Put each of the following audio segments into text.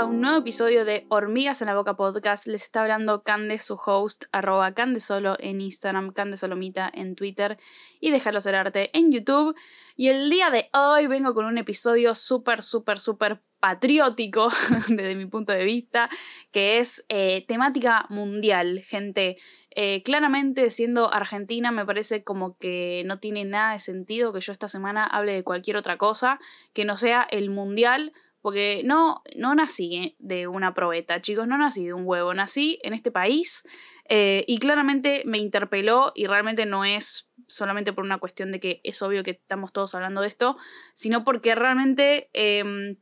a un nuevo episodio de Hormigas en la Boca Podcast. Les está hablando Cande, su host, arroba Candesolo en Instagram, Candesolomita en Twitter y Déjalo Ser Arte en YouTube. Y el día de hoy vengo con un episodio súper, súper, súper patriótico desde mi punto de vista, que es eh, temática mundial, gente. Eh, claramente, siendo argentina, me parece como que no tiene nada de sentido que yo esta semana hable de cualquier otra cosa que no sea el mundial porque no, no nací de una probeta, chicos, no nací de un huevo, nací en este país eh, y claramente me interpeló y realmente no es solamente por una cuestión de que es obvio que estamos todos hablando de esto, sino porque realmente em,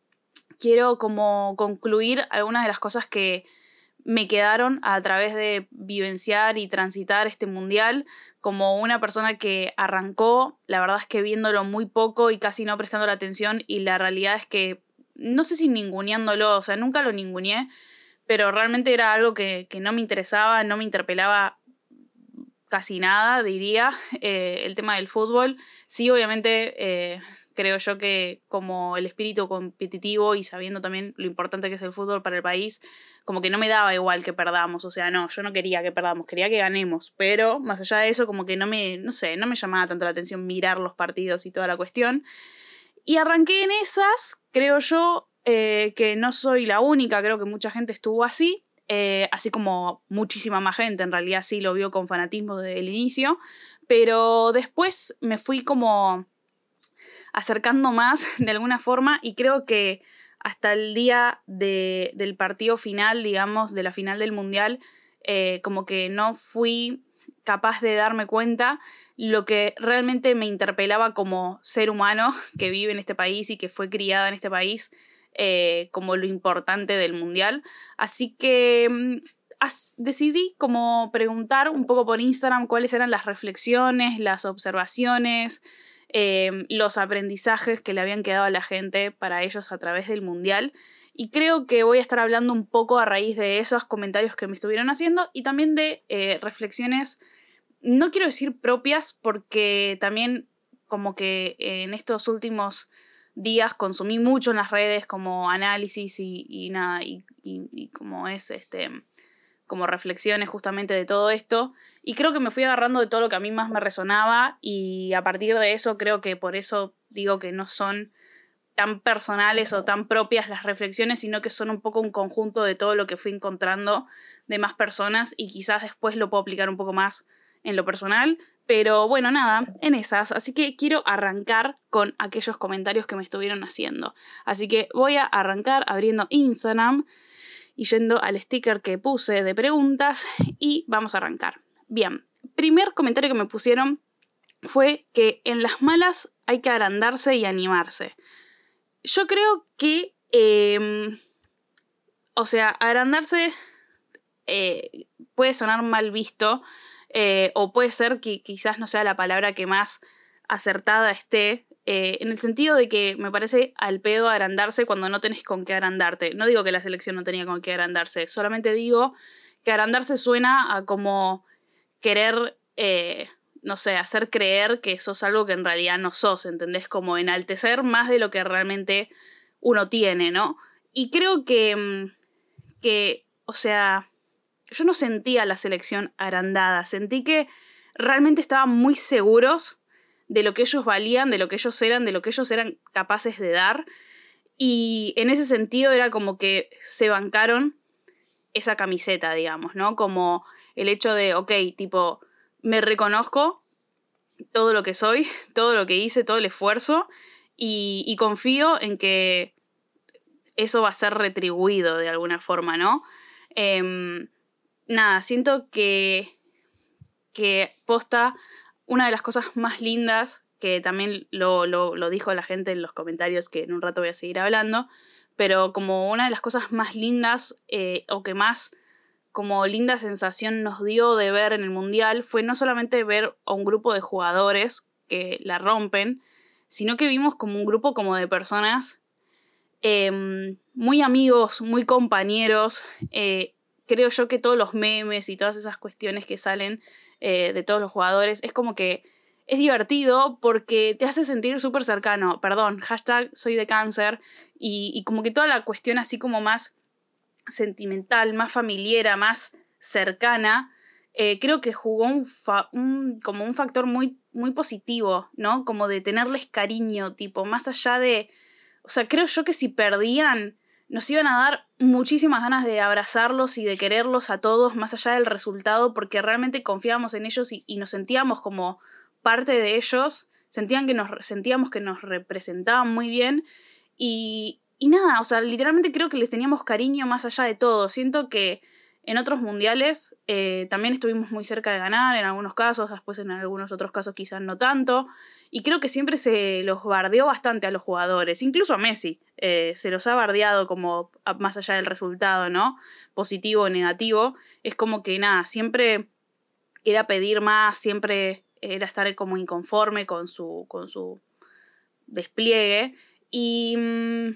quiero como concluir algunas de las cosas que me quedaron a través de vivenciar y transitar este mundial como una persona que arrancó, la verdad es que viéndolo muy poco y casi no prestando la atención y la realidad es que no sé si ninguneándolo, o sea, nunca lo ninguneé, pero realmente era algo que, no me interesaba, no me interpelaba casi nada, diría, eh, el tema del fútbol. Sí, obviamente, eh, creo yo que como el espíritu competitivo y sabiendo también lo importante que es el fútbol para el país, como que no me daba igual que perdamos, o sea, no, yo no quería que perdamos, quería que ganemos, pero más allá de eso, como que no me, no sé, no me llamaba tanto la atención mirar los partidos y toda la cuestión. Y arranqué en esas, creo yo eh, que no soy la única, creo que mucha gente estuvo así, eh, así como muchísima más gente, en realidad sí lo vio con fanatismo desde el inicio, pero después me fui como acercando más de alguna forma y creo que hasta el día del partido final, digamos, de la final del Mundial, eh, como que no fui capaz de darme cuenta lo que realmente me interpelaba como ser humano que vive en este país y que fue criada en este país eh, como lo importante del mundial. Así que mm, decidí como preguntar un poco por Instagram cuáles eran las reflexiones, las observaciones, em, los aprendizajes que le habían quedado a la gente para ellos a través del mundial. Y creo que voy a estar hablando un poco a raíz de esos comentarios que me estuvieron haciendo y también de eh, reflexiones no quiero decir propias porque también como que en estos últimos días consumí mucho en las redes como análisis y, nada, y, como es este como reflexiones justamente de todo esto. Y creo que me fui agarrando de todo lo que a mí más me resonaba y a partir de eso creo que por eso digo que no son tan personales o tan propias las reflexiones, sino que son un poco un conjunto de todo lo que fui encontrando de más personas y quizás después lo puedo aplicar un poco más en lo personal. Pero bueno, nada, en esas. Así que quiero arrancar con aquellos comentarios que me estuvieron haciendo. Así que voy a arrancar abriendo Instagram y yendo al sticker que puse de preguntas y vamos a arrancar. Bien, primer comentario que me pusieron fue que en las malas hay que agrandarse y animarse. Yo creo que, em, o sea, agrandarse eh, puede sonar mal visto, eh, o puede ser que quizás no sea la palabra que más acertada esté, eh, en el sentido de que me parece al pedo agrandarse cuando no tenés con qué agrandarte. No digo que la selección no tenía con qué agrandarse, solamente digo que agrandarse suena a como querer, no sé, hacer creer que sos algo que en realidad no sos, ¿entendés? Como enaltecer más de lo que realmente uno tiene, ¿no? Y creo que, mm, que o sea, yo no sentía la selección agrandada, sentí que realmente estaban muy seguros de lo que ellos valían, de lo que ellos eran, de lo que ellos eran capaces de dar. Y en ese sentido era como que se bancaron esa camiseta, digamos, ¿no? Como el hecho de, ok, tipo, me reconozco todo lo que soy, todo lo que hice, todo el esfuerzo, y, confío en que eso va a ser retribuido de alguna forma, ¿no? Em, nada, siento que, que posta una de las cosas más lindas, que también lo, lo, dijo la gente en los comentarios, que en un rato voy a seguir hablando, pero como una de las cosas más lindas eh, o que más como linda sensación nos dio de ver en el Mundial fue no solamente ver a un grupo de jugadores que la rompen, sino que vimos como un grupo como de personas em, muy amigos, muy compañeros, eh, creo yo que todos los memes y todas esas cuestiones que salen eh, de todos los jugadores es como que es divertido porque te hace sentir súper cercano. Perdón, hashtag soy de cáncer y, como que toda la cuestión así como más sentimental, más familiar, más cercana, eh, creo que jugó un, como un factor muy, muy positivo, ¿no? Como de tenerles cariño, tipo, más allá de... O sea, creo yo que si perdían, nos iban a dar muchísimas ganas de abrazarlos y de quererlos a todos, más allá del resultado, porque realmente confiábamos en ellos y, nos sentíamos como parte de ellos, sentían que nos, sentíamos que nos representaban muy bien y, y nada, o sea, literalmente creo que les teníamos cariño más allá de todo. Siento que en otros mundiales eh, también estuvimos muy cerca de ganar, en algunos casos, después en algunos otros casos quizás no tanto. Y creo que siempre se los bardeó bastante a los jugadores, incluso a Messi. Eh, se los ha bardeado como más allá del resultado, ¿no? Positivo o negativo. Es como que nada, siempre era pedir más, siempre era estar como inconforme con su, con su despliegue. Y mm,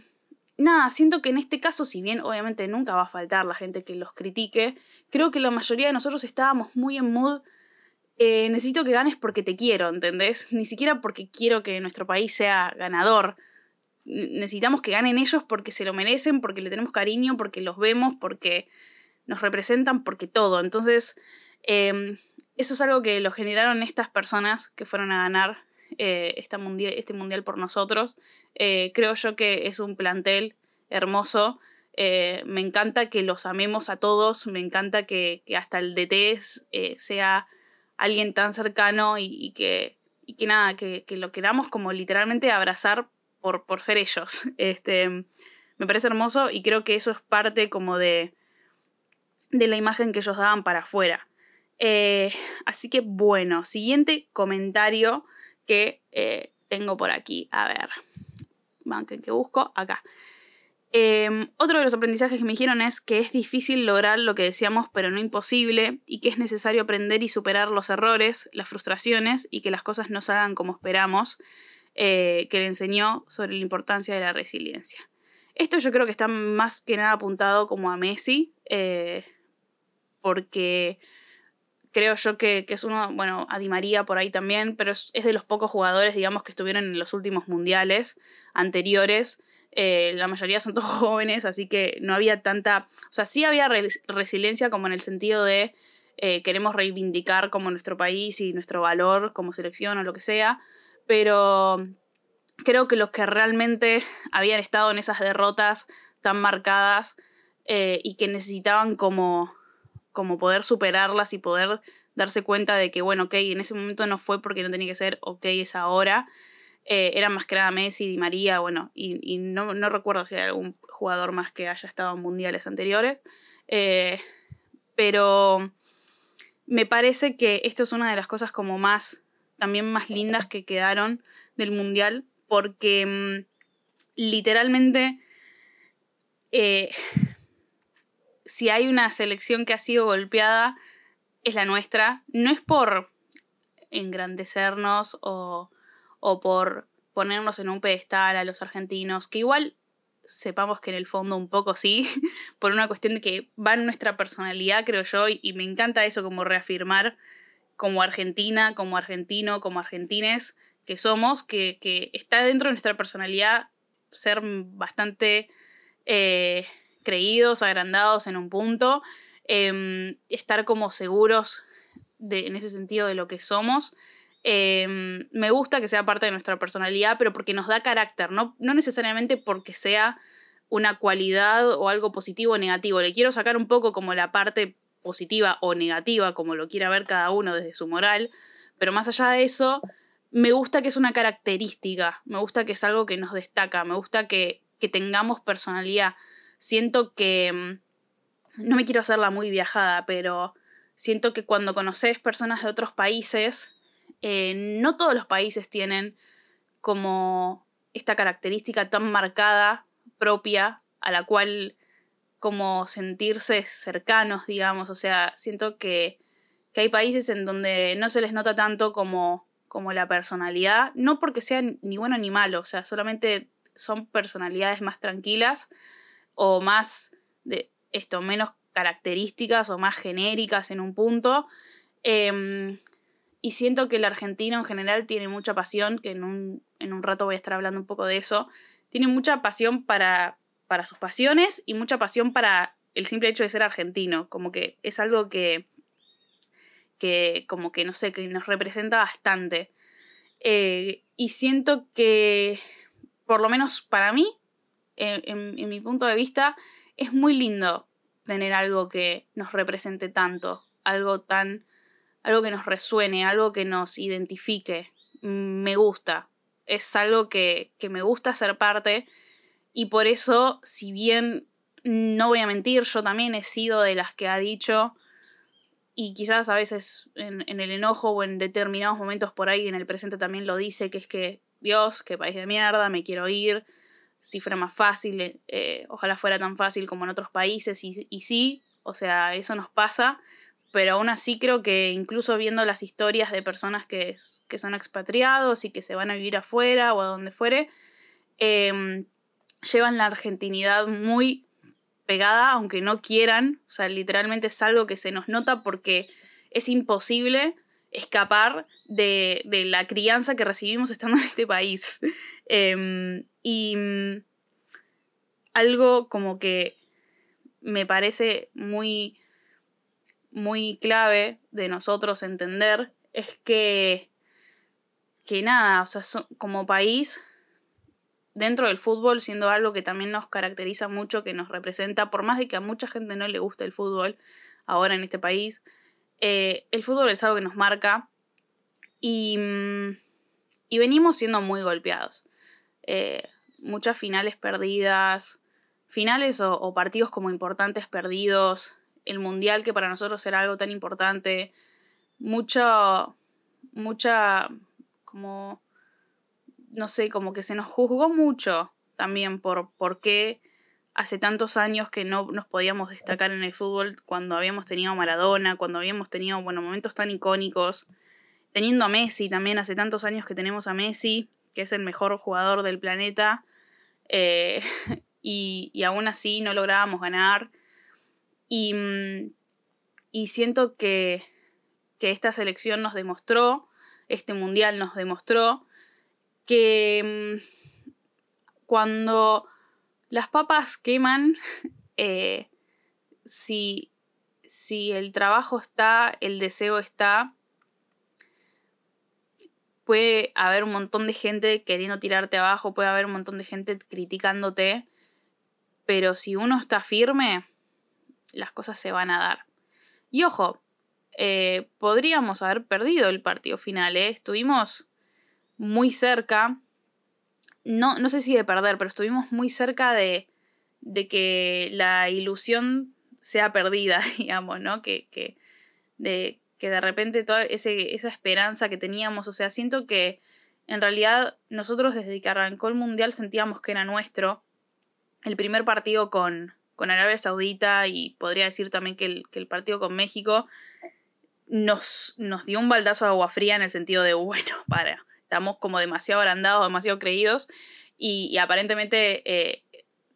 nada, siento que en este caso, si bien obviamente nunca va a faltar la gente que los critique, creo que la mayoría de nosotros estábamos muy en mood. Eh, necesito que ganes porque te quiero, ¿entendés? Ni siquiera porque quiero que nuestro país sea ganador. Necesitamos que ganen ellos porque se lo merecen, porque le tenemos cariño, porque los vemos, porque nos representan, porque todo. Entonces, em, eso es algo que lo generaron estas personas que fueron a ganar eh, este mundial por nosotros. Eh, creo yo que es un plantel hermoso. Eh, me encanta que los amemos a todos, me encanta que, hasta el DT sea alguien tan cercano y, que, y que, nada, que, lo queramos como literalmente abrazar por, por ser ellos. Este, me parece hermoso y creo que eso es parte como de, de la imagen que ellos daban para afuera. así que bueno, siguiente comentario que eh, tengo por aquí. A ver, banquen que busco acá. Em, otro de los aprendizajes que me dijeron es que es difícil lograr lo que decíamos, pero no imposible, y que es necesario aprender y superar los errores, las frustraciones y que las cosas no salgan como esperamos, eh, que le enseñó sobre la importancia de la resiliencia. Esto yo creo que está más que nada apuntado como a Messi, eh, porque creo yo que, es uno, bueno, a Di María por ahí también, pero es, de los pocos jugadores, digamos, que estuvieron en los últimos mundiales anteriores. Eh, la mayoría son todos jóvenes, así que no había tanta, o sea, sí había resiliencia como en el sentido de eh, queremos reivindicar como nuestro país y nuestro valor como selección o lo que sea, pero creo que los que realmente habían estado en esas derrotas tan marcadas eh, y que necesitaban como como poder superarlas y poder darse cuenta de que, bueno, ok, en ese momento no fue porque no tenía que ser, ok, es ahora. Eh, era más que nada Messi, Di María, bueno, y, no, recuerdo si hay algún jugador más que haya estado en mundiales anteriores. Eh, pero me parece que esto es una de las cosas como más, también más lindas que quedaron del mundial, porque mm, literalmente eh, si hay una selección que ha sido golpeada, es la nuestra. No es por engrandecernos o, o por ponernos en un pedestal a los argentinos, que igual sepamos que en el fondo un poco sí, por una cuestión de que va en nuestra personalidad, creo yo, y, me encanta eso como reafirmar como argentina, como argentino, como argentines que somos, que, que está dentro de nuestra personalidad ser bastante eh, creídos, agrandados en un punto, em, estar como seguros de, en ese sentido de lo que somos. Em, me gusta que sea parte de nuestra personalidad, pero porque nos da carácter, no, no necesariamente porque sea una cualidad o algo positivo o negativo. Le quiero sacar un poco como la parte positiva o negativa, como lo quiera ver cada uno desde su moral, pero más allá de eso, me gusta que es una característica, me gusta que es algo que nos destaca, me gusta que, que tengamos personalidad siento que, mm, no me quiero hacerla muy viajada, pero siento que cuando conoces personas de otros países, eh, no todos los países tienen como esta característica tan marcada, propia, a la cual como sentirse cercanos, digamos, o sea, siento que, que hay países en donde no se les nota tanto como, como la personalidad, no porque sean ni bueno ni malo, o sea, solamente son personalidades más tranquilas o más de esto, menos características o más genéricas en un punto. Em, y siento que el argentino en general tiene mucha pasión, que en un, en un, rato voy a estar hablando un poco de eso, tiene mucha pasión para, para sus pasiones y mucha pasión para el simple hecho de ser argentino, como que es algo que, que como que no sé, que nos representa bastante. Eh, y siento que, por lo menos para mí, en, mi punto de vista, es muy lindo tener algo que nos represente tanto, algo tan, algo que nos resuene, algo que nos identifique. Me gusta, es algo que, que me gusta ser parte y por eso, si bien no voy a mentir, yo también he sido de las que ha dicho, y quizás a veces en, el enojo o en determinados momentos por ahí en el presente también lo dice, que es que Dios, qué país de mierda, me quiero ir, si fuera más fácil, eh, ojalá fuera tan fácil como en otros países, y, y sí, o sea, eso nos pasa, pero aún así creo que incluso viendo las historias de personas que, que son expatriados y que se van a vivir afuera o a donde fuere, em, llevan la argentinidad muy pegada, aunque no quieran. O sea, literalmente es algo que se nos nota porque es imposible escapar de, la crianza que recibimos estando en este país. Em, y mm, algo como que me parece muy, muy clave de nosotros entender es que, que nada, o sea, como país dentro del fútbol, siendo algo que también nos caracteriza mucho, que nos representa, por más de que a mucha gente no le guste el fútbol ahora en este país, eh, el fútbol es algo que nos marca y, mm, y venimos siendo muy golpeados. Eh, muchas finales perdidas, finales o, partidos como importantes perdidos, el mundial que para nosotros era algo tan importante, mucha, mucha como no sé, como que se nos juzgó mucho también por, por qué hace tantos años que no nos podíamos destacar en el fútbol cuando habíamos tenido Maradona, cuando habíamos tenido, bueno, momentos tan icónicos, teniendo a Messi también, hace tantos años que tenemos a Messi, que es el mejor jugador del planeta, eh, y, aún así no lográbamos ganar. Y, mm, y siento que, que esta selección nos demostró, este mundial nos demostró, que mm, cuando las papas queman, eh, si, si el trabajo está, el deseo está, puede haber un montón de gente queriendo tirarte abajo, puede haber un montón de gente criticándote, pero si uno está firme, las cosas se van a dar. Y ojo, eh, podríamos haber perdido el partido final, ¿eh? estuvimos muy cerca, no, no sé si de perder, pero estuvimos muy cerca de, de que la ilusión sea perdida, digamos, ¿no? Que, que, de, que de repente toda esa esperanza que teníamos, o sea, siento que en realidad nosotros desde que arrancó el Mundial sentíamos que era nuestro. El primer partido con, con Arabia Saudita y podría decir también que el, que el partido con México nos, nos dio un baldazo de agua fría en el sentido de, bueno, para, estamos como demasiado agrandados, demasiado creídos y, aparentemente, eh,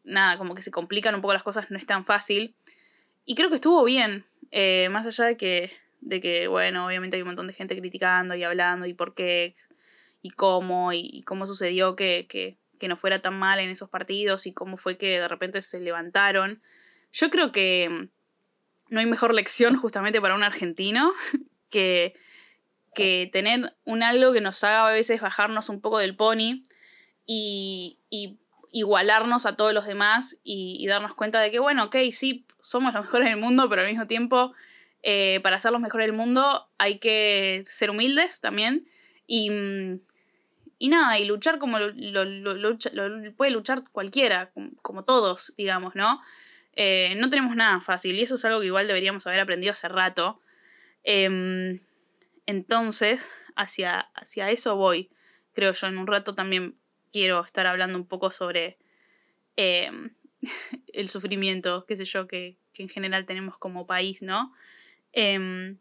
nada, como que se complican un poco las cosas, no es tan fácil. Y creo que estuvo bien, eh, más allá de que, de que, bueno, obviamente hay un montón de gente criticando y hablando y por qué y cómo y, cómo sucedió que, que, que no fuera tan mal en esos partidos y cómo fue que de repente se levantaron. Yo creo que no hay mejor lección justamente para un argentino que que tener un algo que nos haga a veces bajarnos un poco del pony y, igualarnos a todos los demás y, darnos cuenta de que, bueno, ok, sí, somos los mejores del mundo, pero al mismo tiempo, eh, para ser los mejores del mundo hay que ser humildes también y, y nada, y luchar como lo, puede luchar cualquiera, como, todos, digamos, ¿no? Eh, no tenemos nada fácil y eso es algo que igual deberíamos haber aprendido hace rato. Em, entonces, hacia, hacia eso voy, creo yo. En un rato también quiero estar hablando un poco sobre em, el sufrimiento, qué sé yo, que, en general tenemos como país, ¿no? Em,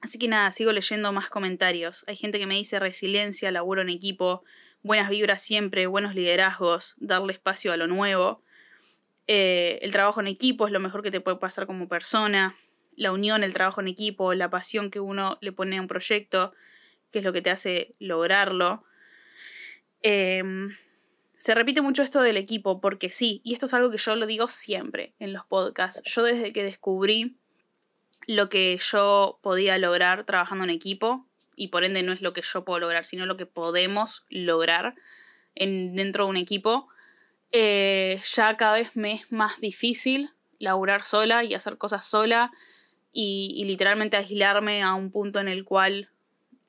así que nada, sigo leyendo más comentarios. Hay gente que me dice resiliencia, laburo en equipo, buenas vibras siempre, buenos liderazgos, darle espacio a lo nuevo. Eh, el trabajo en equipo es lo mejor que te puede pasar como persona la unión, el trabajo en equipo, la pasión que uno le pone a un proyecto, que es lo que te hace lograrlo. Em, se repite mucho esto del equipo, porque sí, y esto es algo que yo lo digo siempre en los podcasts. Yo desde que descubrí lo que yo podía lograr trabajando en equipo, y por ende no es lo que yo puedo lograr, sino lo que podemos lograr en, dentro de un equipo, eh, ya cada vez me es más difícil laburar sola y hacer cosas sola y, literalmente aislarme a un punto en el cual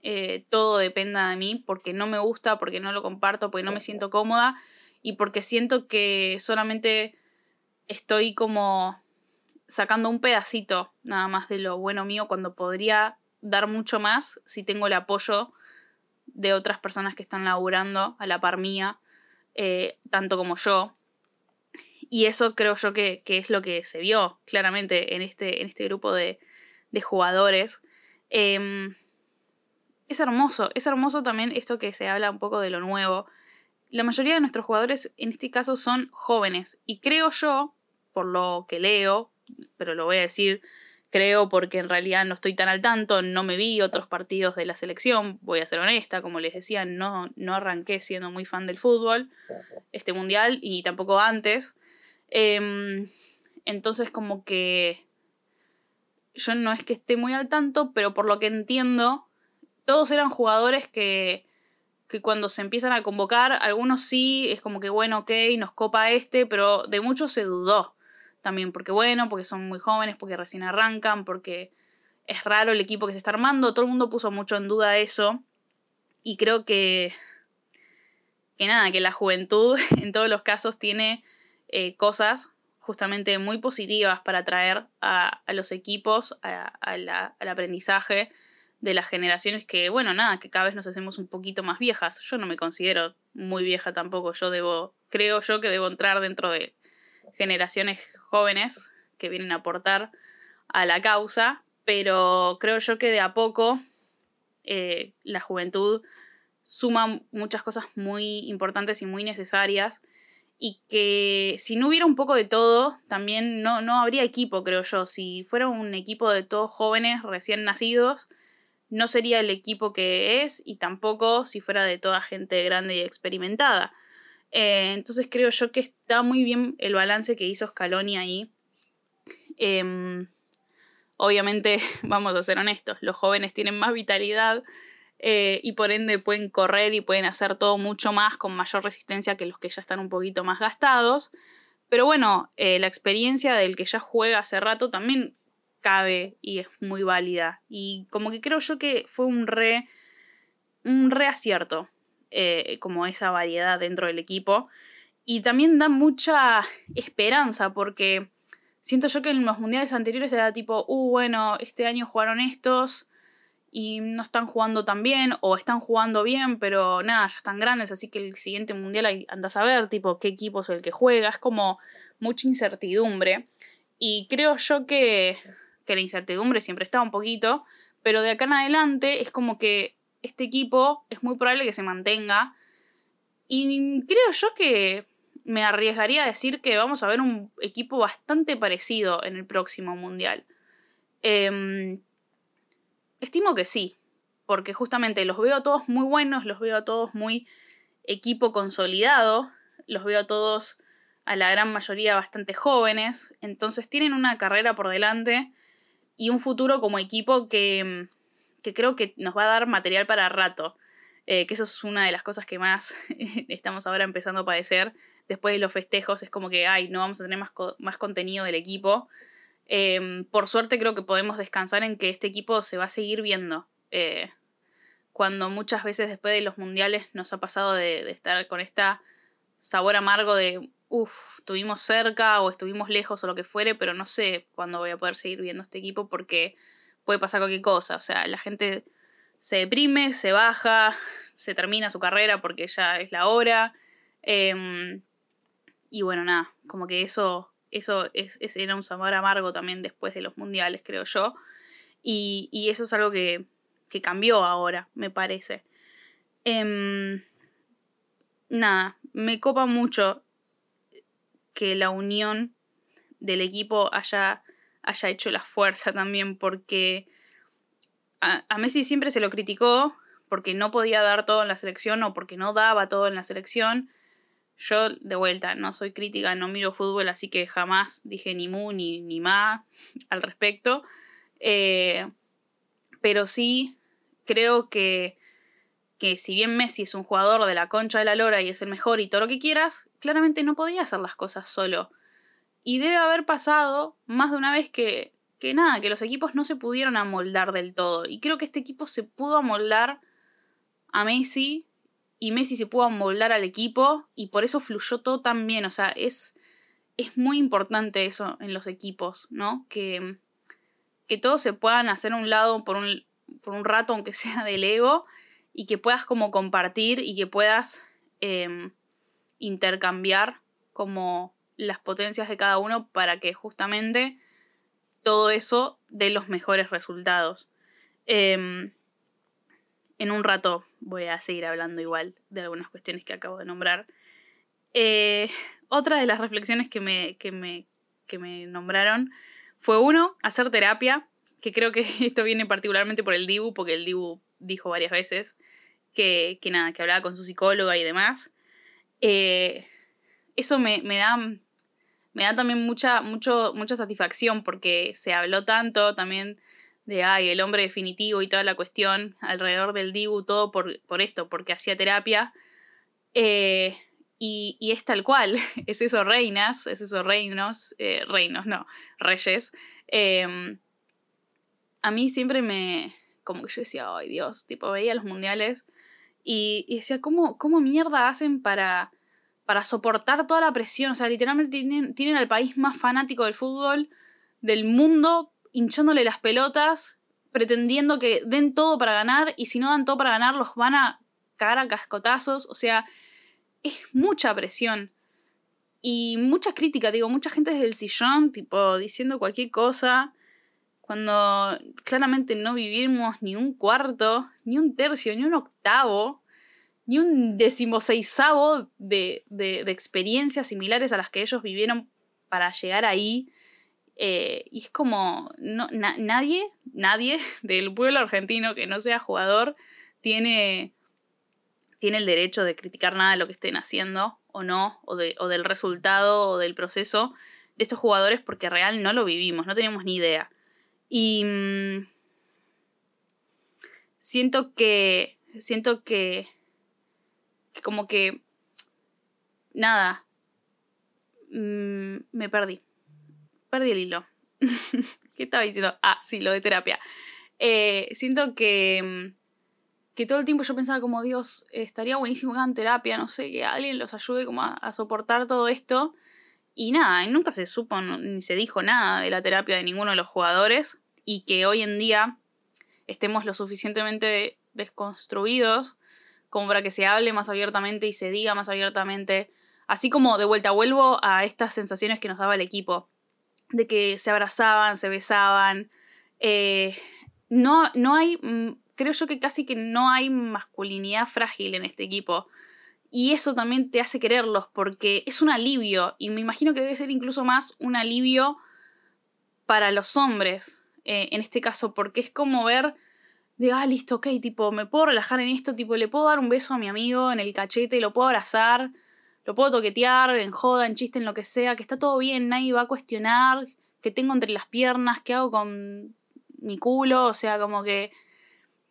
eh, todo dependa de mí porque no me gusta, porque no lo comparto, porque no me siento cómoda y porque siento que solamente estoy como sacando un pedacito nada más de lo bueno mío cuando podría dar mucho más si tengo el apoyo de otras personas que están laburando a la par mía, eh, tanto como yo. Y eso creo yo que, es lo que se vio claramente en este, en este grupo de, jugadores. Em, es hermoso, es hermoso también esto que se habla un poco de lo nuevo. La mayoría de nuestros jugadores en este caso son jóvenes y creo yo, por lo que leo, pero lo voy a decir creo porque en realidad no estoy tan al tanto, no me vi otros partidos de la selección, voy a ser honesta, como les decía, no, no arranqué siendo muy fan del fútbol, este mundial, y tampoco antes. Em, entonces como que yo no es que esté muy al tanto, pero por lo que entiendo, todos eran jugadores que, que cuando se empiezan a convocar, algunos sí, es como que bueno, ok, nos copa este, pero de muchos se dudó también porque bueno, porque son muy jóvenes, porque recién arrancan, porque es raro el equipo que se está armando, todo el mundo puso mucho en duda eso. Y creo que que nada, que la juventud en todos los casos tiene eh, cosas justamente muy positivas para traer a, los equipos, al aprendizaje de las generaciones que, bueno, nada, que cada vez nos hacemos un poquito más viejas. Yo no me considero muy vieja tampoco, yo debo, creo yo que debo entrar dentro de generaciones jóvenes que vienen a aportar a la causa, pero creo yo que de a poco eh, la juventud suma muchas cosas muy importantes y muy necesarias y que si no hubiera un poco de todo, también no, no habría equipo, creo yo. Si fuera un equipo de todos jóvenes recién nacidos, no sería el equipo que es y tampoco si fuera de toda gente grande y experimentada. Eh, entonces creo yo que está muy bien el balance que hizo Scaloni ahí. Em, obviamente, vamos a ser honestos, los jóvenes tienen más vitalidad eh, y por ende pueden correr y pueden hacer todo mucho más con mayor resistencia que los que ya están un poquito más gastados. Pero bueno, eh, la experiencia del que ya juega hace rato también cabe y es muy válida. Y como que creo yo que fue un re, un re acierto eh, como esa variedad dentro del equipo. Y también da mucha esperanza porque siento yo que en los mundiales anteriores era tipo, uh, bueno, este año jugaron estos y no están jugando tan bien o están jugando bien, pero nada, ya están grandes, así que el siguiente mundial andas a ver, tipo, qué equipo es el que juega, es como mucha incertidumbre. Y creo yo que, que la incertidumbre siempre está un poquito, pero de acá en adelante es como que este equipo es muy probable que se mantenga. Y creo yo que me arriesgaría a decir que vamos a ver un equipo bastante parecido en el próximo mundial. Em, estimo que sí, porque justamente los veo a todos muy buenos, los veo a todos muy equipo consolidado, los veo a todos a la gran mayoría bastante jóvenes, entonces tienen una carrera por delante y un futuro como equipo que que creo que nos va a dar material para rato. Eh, que eso es una de las cosas que más estamos ahora empezando a padecer. Después de los festejos es como que, ay, no vamos a tener más, más contenido del equipo. Em, por suerte creo que podemos descansar en que este equipo se va a seguir viendo. Eh, cuando muchas veces después de los mundiales nos ha pasado de, de estar con esta sabor amargo de, uff, estuvimos cerca o estuvimos lejos o lo que fuere, pero no sé cuándo voy a poder seguir viendo este equipo porque puede pasar cualquier cosa. O sea, la gente se deprime, se baja, se termina su carrera porque ya es la hora. Em, y bueno, nada, como que eso, eso es, era un sabor amargo también después de los mundiales, creo yo. Y, y eso es algo que, que, cambió ahora, me parece. Em, nada, me copa mucho que la unión del equipo haya haya hecho la fuerza también, porque a, Messi siempre se lo criticó porque no podía dar todo en la selección o porque no daba todo en la selección, Yo, de vuelta, no soy crítica, no miro fútbol, así que jamás dije ni mu ni, ni ma al respecto. Eh, pero sí creo que, que si bien Messi es un jugador de la concha de la lora y es el mejor y todo lo que quieras, claramente no podía hacer las cosas solo. Y debe haber pasado más de una vez que, que nada, que los equipos no se pudieron amoldar del todo. Y creo que este equipo se pudo amoldar a Messi y Messi se pudo amoldar al equipo y por eso fluyó todo tan bien. O sea, es, es muy importante eso en los equipos, ¿no? Que, que todos se puedan hacer a un lado por un, por un rato, aunque sea del ego, y que puedas como compartir y que puedas em, intercambiar como las potencias de cada uno para que justamente todo eso dé los mejores resultados. Em, en un rato voy a seguir hablando igual de algunas cuestiones que acabo de nombrar. Eh, otra de las reflexiones que me, que me, que me nombraron fue uno, hacer terapia, que creo que esto viene particularmente por el Dibu, porque el Dibu dijo varias veces que, que nada, que hablaba con su psicóloga y demás. Eh, eso me, me, da, me da también mucha, mucho, mucha satisfacción porque se habló tanto también de, ay, el hombre definitivo y toda la cuestión alrededor del Dibu, todo por, por esto, porque hacía terapia. Eh, y, y, es tal cual, es eso reinas, es eso reinos, eh, reinos, no, reyes. Em, a mí siempre me, como que yo decía, ay Dios, tipo veía los mundiales y, y decía, ¿cómo, ¿cómo mierda hacen para, para soportar toda la presión? O sea, literalmente tienen, tienen al país más fanático del fútbol del mundo hinchándole las pelotas, pretendiendo que den todo para ganar y si no dan todo para ganar los van a cagar a cascotazos. O sea, es mucha presión. Y mucha crítica, digo, mucha gente desde el sillón, tipo, diciendo cualquier cosa, cuando claramente no vivimos ni un cuarto, ni un tercio, ni un octavo, ni un decimoseisavo de, de, de experiencias similares a las que ellos vivieron para llegar ahí. Eh, y es como, no, nadie, nadie del pueblo argentino que no sea jugador tiene, tiene el derecho de criticar nada de lo que estén haciendo o no, o, de, o del resultado o del proceso de estos jugadores porque real no lo vivimos, no tenemos ni idea. Y mmm, siento que, siento que como que, nada, mmm, me perdí perdí el hilo. ¿Qué estaba diciendo? Ah, sí, lo de terapia. Eh, siento que, mm, que todo el tiempo yo pensaba como, Dios, estaría buenísimo que hagan terapia, no sé, que alguien los ayude como a, soportar todo esto. Y nada, nunca se supo ni se dijo nada de la terapia de ninguno de los jugadores. Y que hoy en día estemos lo suficientemente desconstruidos como para que se hable más abiertamente y se diga más abiertamente. Así como de vuelta vuelvo a estas sensaciones que nos daba el equipo de que se abrazaban, se besaban. Eh, no, no hay, mm, creo yo que casi que no hay masculinidad frágil en este equipo. Y eso también te hace quererlos porque es un alivio. Y me imagino que debe ser incluso más un alivio para los hombres, eh, en este caso, porque es como ver de, ah, listo, ok, tipo, me puedo relajar en esto, tipo, le puedo dar un beso a mi amigo en el cachete, lo puedo abrazar, lo puedo toquetear en joda, en chiste, en lo que sea, que está todo bien, nadie va a cuestionar qué tengo entre las piernas, qué hago con mi culo, o sea, como que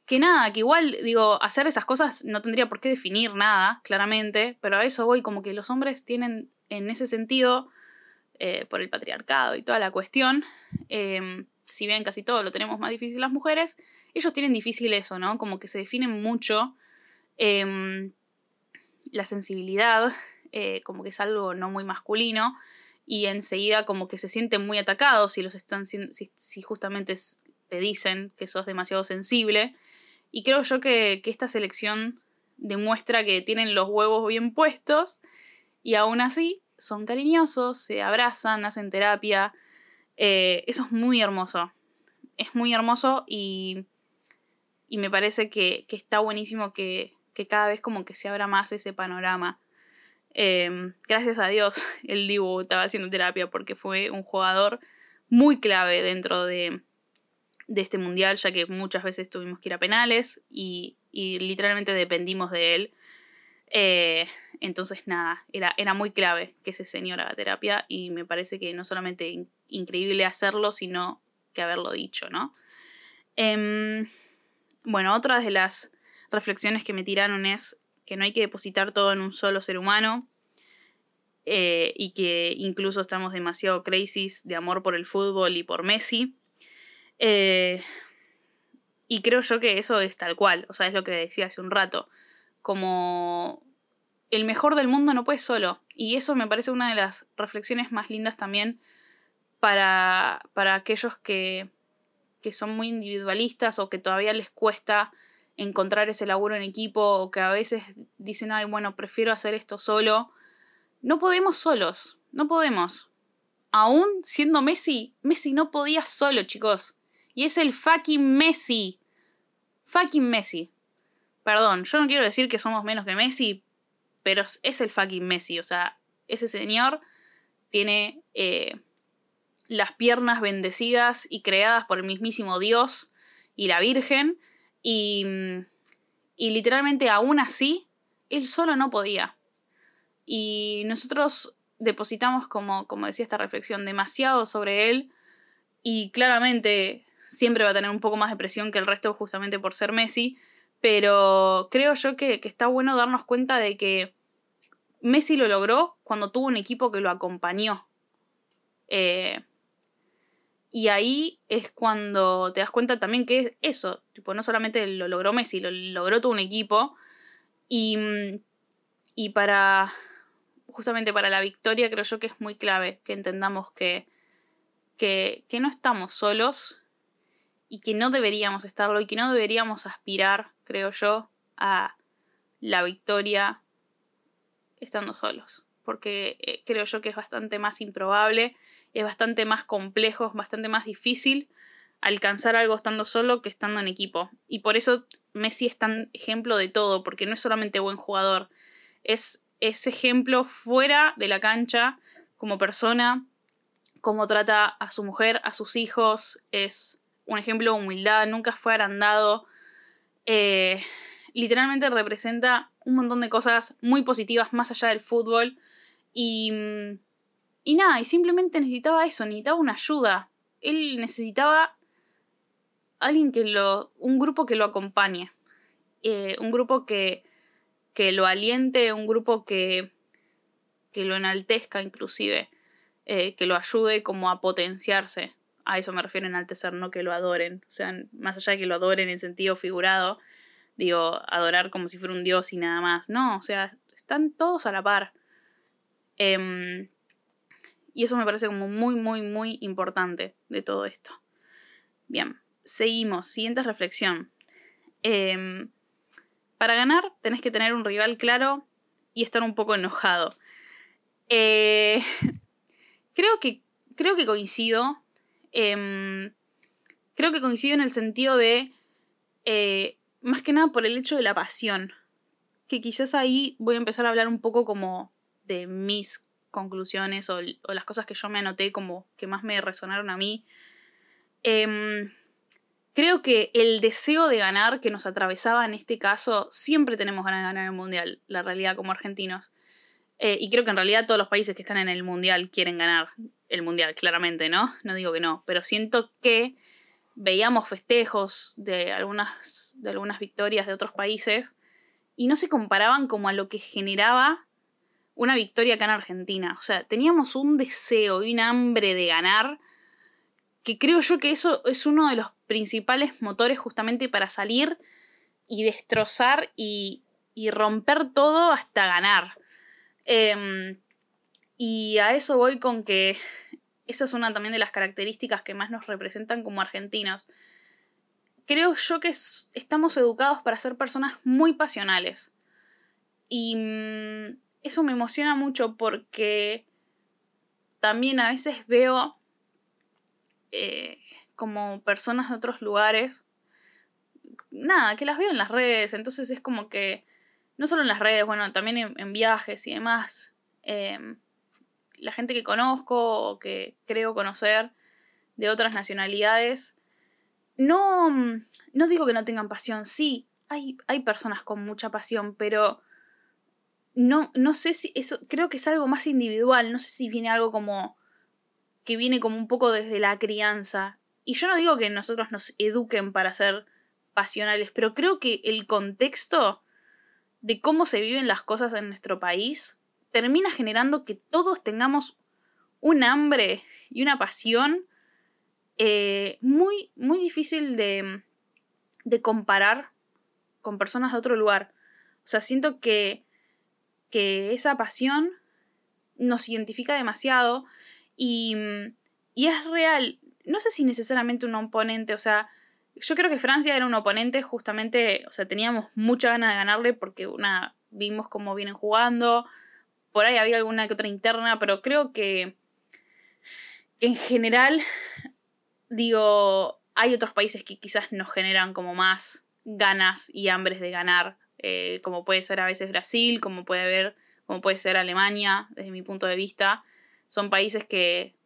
que nada, que igual, digo, hacer esas cosas no tendría por qué definir nada, claramente, pero a eso voy, como que los hombres tienen en ese sentido, eh, por el patriarcado y toda la cuestión, eh, si bien casi todo lo tenemos más difícil las mujeres, ellos tienen difícil eso, ¿no? Como que se definen mucho eh, la sensibilidad eh, como que es algo no muy masculino, y enseguida como que se sienten muy atacados si los están si, si justamente te dicen que sos demasiado sensible. Y creo yo que, esta selección demuestra que tienen los huevos bien puestos y aún así son cariñosos, se abrazan, hacen terapia. Eh, eso es muy hermoso. Es muy hermoso y, y me parece que, que está buenísimo que, que, cada vez como que se abra más ese panorama. Em, gracias a Dios el Dibu estaba haciendo terapia porque fue un jugador muy clave dentro de, de este mundial, ya que muchas veces tuvimos que ir a penales y, y literalmente dependimos de él. Eh, entonces, nada, era, era muy clave que ese señor haga terapia y me parece que no solamente increíble hacerlo, sino que haberlo dicho, ¿no? Em, bueno, otra de las reflexiones que me tiraron es que no hay que depositar todo en un solo ser humano eh, y que incluso estamos demasiado crazy de amor por el fútbol y por Messi. Eh, y creo yo que eso es tal cual, o sea, es lo que decía hace un rato, como el mejor del mundo no puede solo. Y eso me parece una de las reflexiones más lindas también para, para aquellos que, que son muy individualistas o que todavía les cuesta encontrar ese laburo en equipo o que a veces dicen, ay, bueno, prefiero hacer esto solo. No podemos solos, no podemos. Aún siendo Messi, Messi no podía solo, chicos. Y es el fucking Messi. Fucking Messi. Perdón, yo no quiero decir que somos menos que Messi, pero es el fucking Messi. O sea, ese señor tiene eh, las piernas bendecidas y creadas por el mismísimo Dios y la Virgen. Y, y literalmente aún así, él solo no podía. Y nosotros depositamos, como, como decía esta reflexión, demasiado sobre él. Y claramente siempre va a tener un poco más de presión que el resto justamente por ser Messi. Pero creo yo que, está bueno darnos cuenta de que Messi lo logró cuando tuvo un equipo que lo acompañó. Eh, y ahí es cuando te das cuenta también que es eso. Tipo, no solamente lo logró Messi, lo logró todo un equipo. Y, y para. Justamente para la victoria, creo yo que es muy clave que entendamos que, que, que no estamos solos y que no deberíamos estarlo y que no deberíamos aspirar, creo yo, a la victoria estando solos. Porque eh, creo yo que es bastante más improbable, es bastante más complejo, es bastante más difícil alcanzar algo estando solo que estando en equipo. Y por eso Messi es tan ejemplo de todo, porque no es solamente buen jugador, es, ese ejemplo fuera de la cancha, como persona, cómo trata a su mujer, a sus hijos, es un ejemplo de humildad, nunca fue agrandado. Eh, literalmente representa un montón de cosas muy positivas más allá del fútbol. Y, y nada, y simplemente necesitaba eso, necesitaba una ayuda. Él necesitaba alguien que lo. un grupo que lo acompañe. Eh, un grupo que, que lo aliente, un grupo que, que lo enaltezca inclusive, eh, que lo ayude como a potenciarse a eso me refiero enaltecer, no que lo adoren. O sea, más allá de que lo adoren en sentido figurado, digo, adorar como si fuera un dios y nada más. No, o sea, están todos a la par. Em, y eso me parece como muy, muy, muy importante de todo esto. Bien, seguimos. Siguiente reflexión. Em, para ganar tenés que tener un rival claro y estar un poco enojado. Eh, creo, que, creo que coincido Em, creo que coincido en el sentido de, eh, más que nada por el hecho de la pasión, que quizás ahí voy a empezar a hablar un poco como de mis conclusiones o, las cosas que yo me anoté como que más me resonaron a mí. Em, creo que el deseo de ganar que nos atravesaba en este caso, siempre tenemos ganas de ganar el Mundial, la realidad como argentinos. Eh, y creo que en realidad todos los países que están en el Mundial quieren ganar el Mundial, claramente, ¿no? No digo que no, pero siento que veíamos festejos de algunas, de algunas victorias de otros países y no se comparaban como a lo que generaba una victoria acá en Argentina. O sea, teníamos un deseo y un hambre de ganar que creo yo que eso es uno de los principales motores justamente para salir y destrozar y, y romper todo hasta ganar. Em, y a eso voy con que esa es una también de las características que más nos representan como argentinos. Creo yo que estamos educados para ser personas muy pasionales. Y mm, eso me emociona mucho porque también a veces veo eh, como personas de otros lugares. Nada, que las veo en las redes. Entonces es como que no solo en las redes, bueno, también en, viajes y demás, em, la gente que conozco o que creo conocer de otras nacionalidades, no, no digo que no tengan pasión, sí, hay, hay personas con mucha pasión, pero no, no sé si eso, creo que es algo más individual, no sé si viene algo como que viene como un poco desde la crianza. Y yo no digo que nosotros nos eduquen para ser pasionales, pero creo que el contexto de cómo se viven las cosas en nuestro país termina generando que todos tengamos un hambre y una pasión eh, muy, muy difícil de, de comparar con personas de otro lugar. O sea, siento que, que esa pasión nos identifica demasiado y, y es real. No sé si necesariamente un oponente, o sea, yo creo que Francia era un oponente justamente, o sea, teníamos mucha ganas de ganarle porque una vimos cómo vienen jugando, por ahí había alguna que otra interna, pero creo que, en general, digo, hay otros países que quizás nos generan como más ganas y hambres de ganar, eh, como puede ser a veces Brasil, como puede haber, como puede ser Alemania, desde mi punto de vista. Son países que,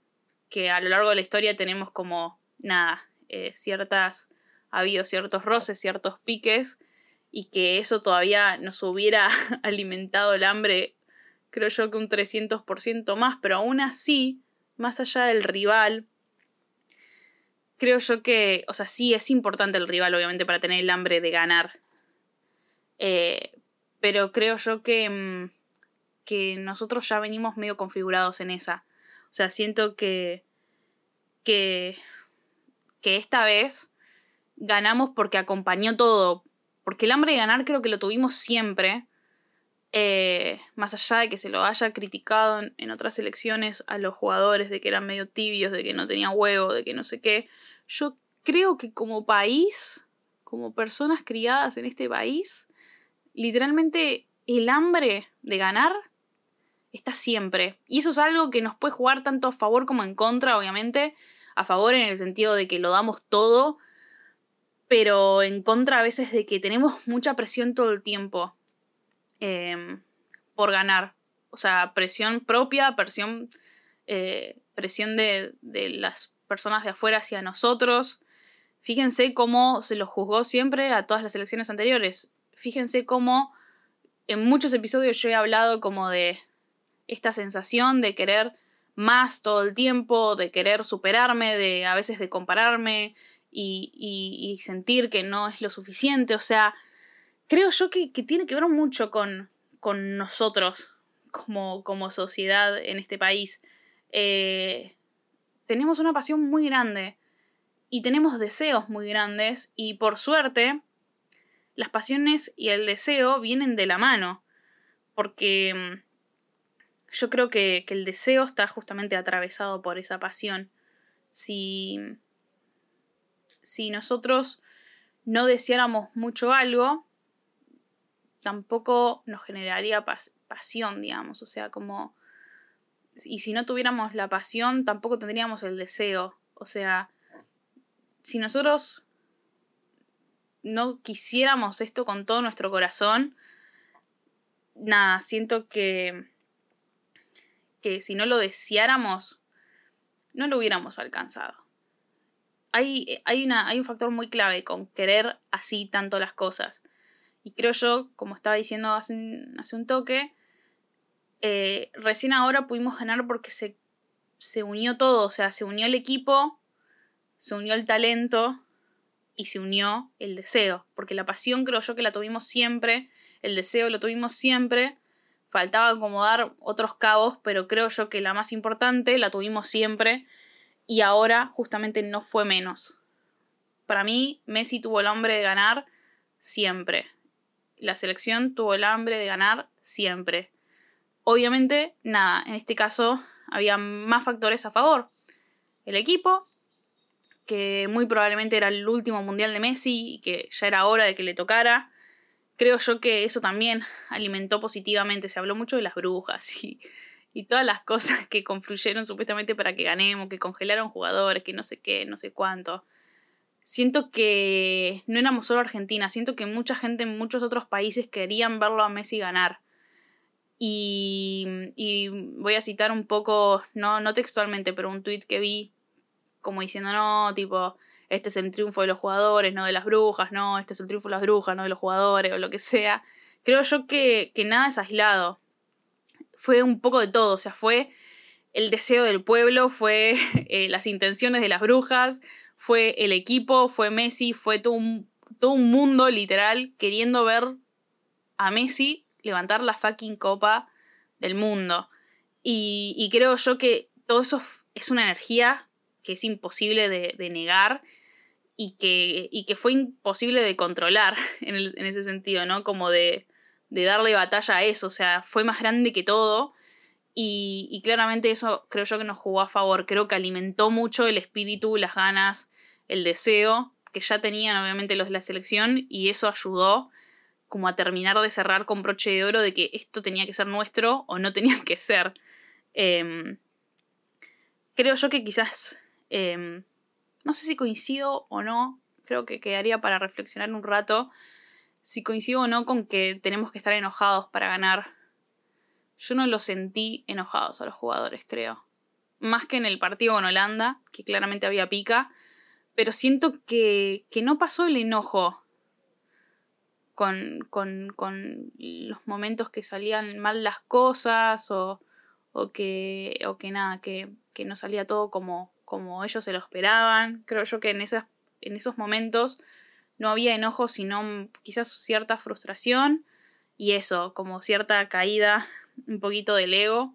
que a lo largo de la historia tenemos como, nada, eh, ciertas ha habido ciertos roces, ciertos piques, y que eso todavía nos hubiera alimentado el hambre, creo yo que un 300% más, pero aún así, más allá del rival, creo yo que, o sea, sí es importante el rival, obviamente, para tener el hambre de ganar. Eh, pero creo yo que, mm, que nosotros ya venimos medio configurados en esa. O sea, siento que, que, que esta vez ganamos porque acompañó todo. Porque el hambre de ganar creo que lo tuvimos siempre. Eh, más allá de que se lo haya criticado en, otras elecciones a los jugadores de que eran medio tibios, de que no tenían huevo, de que no sé qué. Yo creo que como país, como personas criadas en este país, literalmente el hambre de ganar está siempre. Y eso es algo que nos puede jugar tanto a favor como en contra, obviamente. A favor en el sentido de que lo damos todo pero en contra a veces de que tenemos mucha presión todo el tiempo em, por ganar. O sea, presión propia, presión, eh, presión de, de, las personas de afuera hacia nosotros. Fíjense cómo se lo juzgó siempre a todas las elecciones anteriores. Fíjense cómo en muchos episodios yo he hablado como de esta sensación de querer más todo el tiempo, de querer superarme, de a veces de compararme, y, sentir que no es lo suficiente. O sea, creo yo que, tiene que ver mucho con, con nosotros como, como, sociedad en este país. Eh, tenemos una pasión muy grande y tenemos deseos muy grandes y por suerte las pasiones y el deseo vienen de la mano porque mm, yo creo que, que el deseo está justamente atravesado por esa pasión. Si, si nosotros no deseáramos mucho algo, tampoco nos generaría pasión, digamos. O sea, como... Y si no tuviéramos la pasión, tampoco tendríamos el deseo. O sea, si nosotros no quisiéramos esto con todo nuestro corazón, nada, siento que, que si no lo deseáramos, no lo hubiéramos alcanzado hay, hay, una, hay un factor muy clave con querer así tanto las cosas. Y creo yo, como estaba diciendo hace un, hace un toque, eh, recién ahora pudimos ganar porque se, se unió todo, o sea, se unió el equipo, se unió el talento y se unió el deseo, porque la pasión creo yo que la tuvimos siempre, el deseo lo tuvimos siempre, faltaba acomodar otros cabos, pero creo yo que la más importante la tuvimos siempre y ahora justamente no fue menos. Para mí, Messi tuvo el hambre de ganar siempre. La selección tuvo el hambre de ganar siempre. Obviamente, nada, en este caso había más factores a favor. El equipo, que muy probablemente era el último mundial de Messi y que ya era hora de que le tocara. Creo yo que eso también alimentó positivamente. Se habló mucho de las brujas y y todas las cosas que confluyeron supuestamente para que ganemos, que congelaron jugadores, que no sé qué, no sé cuánto. Siento que no éramos solo Argentina, siento que mucha gente en muchos otros países querían verlo a Messi ganar. Y, y voy a citar un poco, no, no textualmente, pero un tweet que vi como diciendo, no, tipo, este es el triunfo de los jugadores, no de las brujas, no, este es el triunfo de las brujas, no de los jugadores, o lo que sea. Creo yo que, que nada es aislado fue un poco de todo, o sea, fue el deseo del pueblo, fue eh, las intenciones de las brujas, fue el equipo, fue Messi, fue todo un, todo un mundo literal queriendo ver a Messi levantar la fucking copa del mundo. Y, creo yo que todo eso es una energía que es imposible de, negar y que, y que, fue imposible de controlar en, ese sentido, ¿no? Como de, de, darle batalla a eso, o sea, fue más grande que todo y, claramente eso creo yo que nos jugó a favor, creo que alimentó mucho el espíritu, las ganas, el deseo que ya tenían obviamente los de la selección y eso ayudó como a terminar de cerrar con broche de oro de que esto tenía que ser nuestro o no tenía que ser. Em, creo yo que quizás, em, no sé si coincido o no, creo que quedaría para reflexionar un rato, si coincido o no con que tenemos que estar enojados para ganar. Yo no lo sentí enojados a los jugadores, creo. Más que en el partido con Holanda, que claramente había pica, pero siento que, que no pasó el enojo con, con, con, los momentos que salían mal las cosas o, o, que, o que nada, que, que, no salía todo como, como ellos se lo esperaban. Creo yo que en, esas, en esos momentos no había enojo, sino quizás cierta frustración y eso, como cierta caída, un poquito del ego,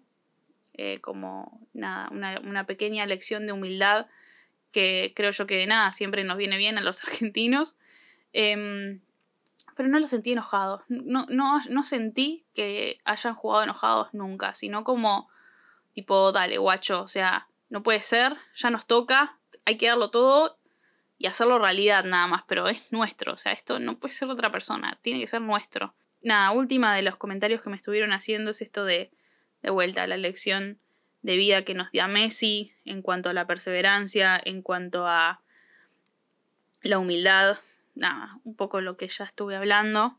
eh, como nada, una, pequeña lección de humildad que creo yo que nada, siempre nos viene bien a los argentinos. Em, pero no lo sentí enojado. No, no, no sentí que hayan jugado enojados nunca, sino como tipo, dale, guacho, o sea, no puede ser, ya nos toca, hay que darlo todo y hacerlo realidad nada más, pero es nuestro, o sea, esto no puede ser otra persona, tiene que ser nuestro. Nada, última de los comentarios que me estuvieron haciendo es esto de, de vuelta, la lección de vida que nos dio Messi en cuanto a la perseverancia, en cuanto a la humildad, nada, un poco lo que ya estuve hablando.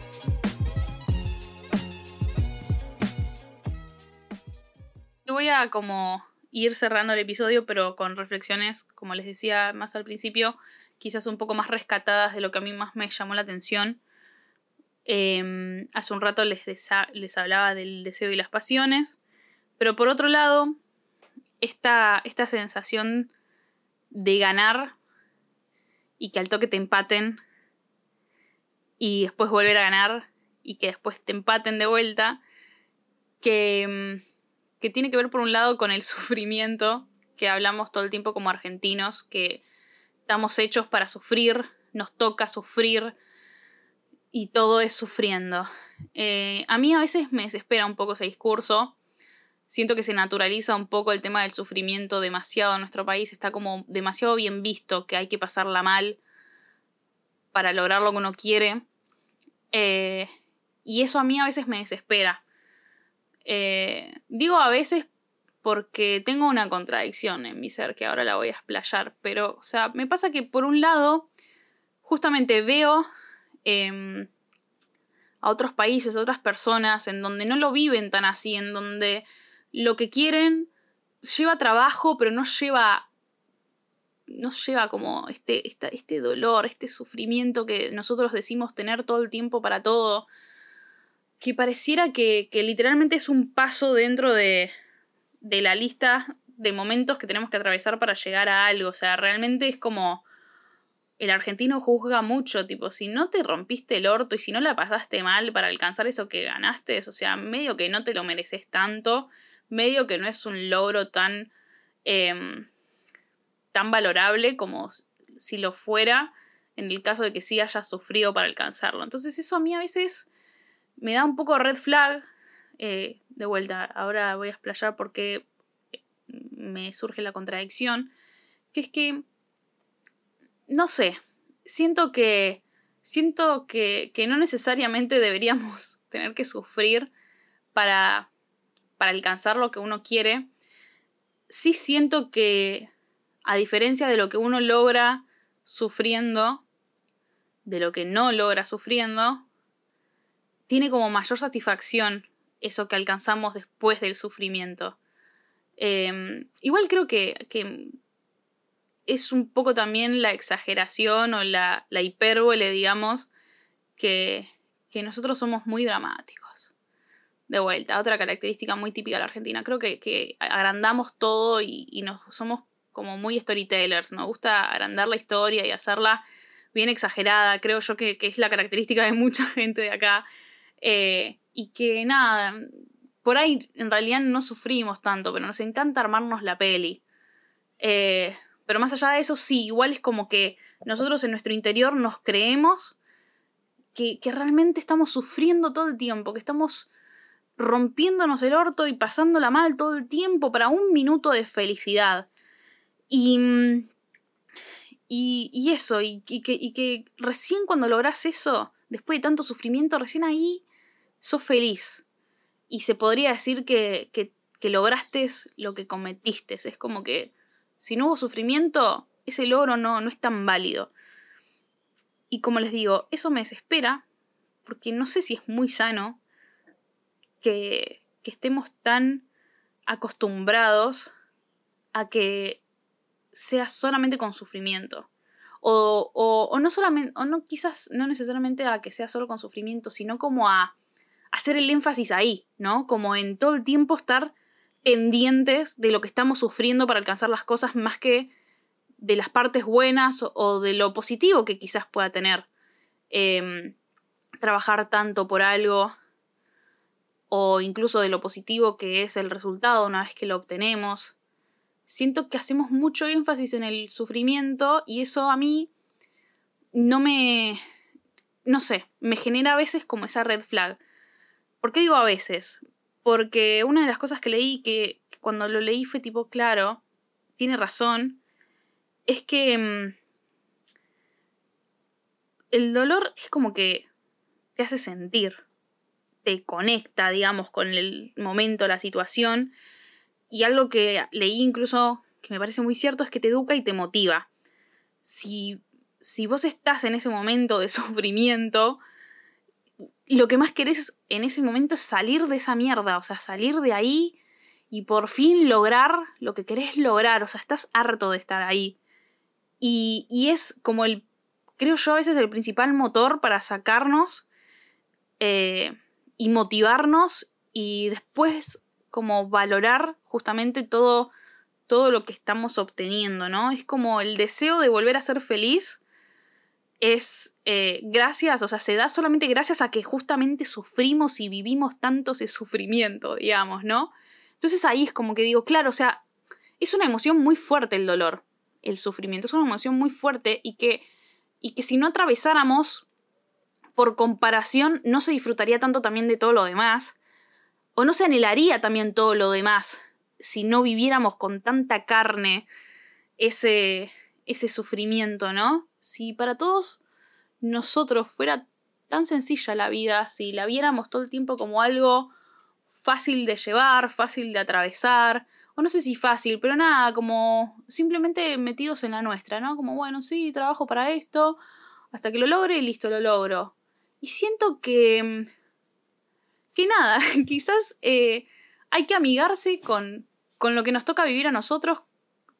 Voy a como ir cerrando el episodio, pero con reflexiones, como les decía más al principio, quizás un poco más rescatadas de lo que a mí más me llamó la atención. Em, hace un rato les, les hablaba del deseo y las pasiones, pero por otro lado, esta, esta sensación de ganar y que al toque te empaten y después volver a ganar y que después te empaten de vuelta, que em, que tiene que ver por un lado con el sufrimiento que hablamos todo el tiempo como argentinos, que estamos hechos para sufrir, nos toca sufrir y todo es sufriendo. Eh, a mí a veces me desespera un poco ese discurso. Siento que se naturaliza un poco el tema del sufrimiento demasiado en nuestro país. Está como demasiado bien visto que hay que pasarla mal para lograr lo que uno quiere. Eh, y eso a mí a veces me desespera. Eh, digo a veces porque tengo una contradicción en mi ser que ahora la voy a explayar, pero, o sea, me pasa que por un lado, justamente veo em, a otros países, a otras personas, en donde no lo viven tan así, en donde lo que quieren lleva trabajo, pero no lleva no lleva como este, este dolor, este sufrimiento que nosotros decimos tener todo el tiempo para todo que pareciera que, literalmente es un paso dentro de, de la lista de momentos que tenemos que atravesar para llegar a algo. O sea, realmente es como el argentino juzga mucho, tipo, si no te rompiste el orto y si no la pasaste mal para alcanzar eso que ganaste, o sea, medio que no te lo mereces tanto, medio que no es un logro tan, em, tan valorable como si lo fuera en el caso de que sí hayas sufrido para alcanzarlo. Entonces eso a mí a veces me da un poco red flag. Eh, de vuelta, ahora voy a explayar porque me surge la contradicción. Que es que, no sé, siento que, siento que, que no necesariamente deberíamos tener que sufrir para, para alcanzar lo que uno quiere. sí siento que, a diferencia de lo que uno logra sufriendo, de lo que no logra sufriendo, tiene como mayor satisfacción eso que alcanzamos después del sufrimiento. Em, igual creo que, que, es un poco también la exageración o la, la hipérbole, digamos, que, que nosotros somos muy dramáticos. De vuelta, otra característica muy típica de la Argentina. Creo que, agrandamos todo y, nos, somos como muy storytellers. Nos gusta agrandar la historia y hacerla bien exagerada. Creo yo que, es la característica de mucha gente de acá. Eh, y que nada, por ahí en realidad no sufrimos tanto, pero nos encanta armarnos la peli. Eh, pero más allá de eso, sí, igual es como que nosotros en nuestro interior nos creemos que, realmente estamos sufriendo todo el tiempo, que estamos rompiéndonos el orto y pasándola mal todo el tiempo para un minuto de felicidad. Y, y, eso, y, que, y, que, recién cuando logras eso, después de tanto sufrimiento, recién ahí sos feliz. Y se podría decir que, que, que lograste lo que cometiste. Es como que si no hubo sufrimiento, ese logro no, no es tan válido. Y como les digo, eso me desespera, porque no sé si es muy sano que, estemos tan acostumbrados a que sea solamente con sufrimiento. O, no solamente, o no quizás no necesariamente a que sea solo con sufrimiento, sino como a hacer el énfasis ahí, ¿no? Como en todo el tiempo estar pendientes de lo que estamos sufriendo para alcanzar las cosas más que de las partes buenas o, de lo positivo que quizás pueda tener em, trabajar tanto por algo o incluso de lo positivo que es el resultado una vez que lo obtenemos. Siento que hacemos mucho énfasis en el sufrimiento y eso a mí no me... no sé, me genera a veces como esa red flag. ¿Por qué digo a veces? Porque una de las cosas que leí que cuando lo leí fue tipo, claro, tiene razón, es que mm, el dolor es como que te hace sentir, te conecta, digamos, con el momento, la situación. Y algo que leí incluso que me parece muy cierto es que te educa y te motiva. Si, si vos estás en ese momento de sufrimiento, lo que más querés en ese momento es salir de esa mierda, o sea, salir de ahí y por fin lograr lo que querés lograr, o sea, estás harto de estar ahí. Y, es como el, creo yo, a veces el principal motor para sacarnos eh, y motivarnos y después como valorar justamente todo, todo lo que estamos obteniendo, ¿no? Es como el deseo de volver a ser feliz es eh, gracias, o sea, se da solamente gracias a que justamente sufrimos y vivimos tanto ese sufrimiento, digamos, ¿no? Entonces ahí es como que digo, claro, o sea, es una emoción muy fuerte el dolor el sufrimiento. Es una emoción muy fuerte y que, y que si no atravesáramos, por comparación, no se disfrutaría tanto también de todo lo demás, o no se anhelaría también todo lo demás si no viviéramos con tanta carne ese, ese sufrimiento, ¿no? Si para todos nosotros fuera tan sencilla la vida, si la viéramos todo el tiempo como algo fácil de llevar, fácil de atravesar, o no sé si fácil, pero nada, como simplemente metidos en la nuestra, ¿no? Como, bueno, sí, trabajo para esto, hasta que lo logre y listo, lo logro. Y siento que... que nada, quizás eh, hay que amigarse con, con lo que nos toca vivir a nosotros,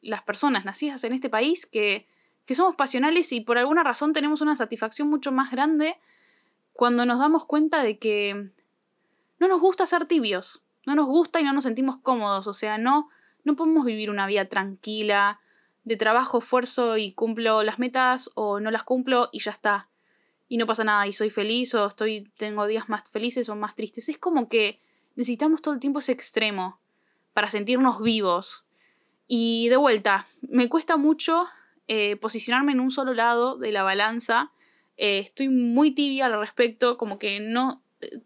las personas nacidas en este país, que, que somos pasionales y por alguna razón tenemos una satisfacción mucho más grande cuando nos damos cuenta de que no nos gusta ser tibios no nos gusta y no nos sentimos cómodos, o sea, no, no podemos vivir una vida tranquila, de trabajo, esfuerzo y cumplo las metas o no las cumplo y ya está. Y no pasa nada y soy feliz o estoy, tengo días más felices o más tristes. Es como que necesitamos todo el tiempo ese extremo para sentirnos vivos. Y de vuelta, me cuesta mucho eh, posicionarme en un solo lado de la balanza. Eh, estoy muy tibia al respecto, como que no...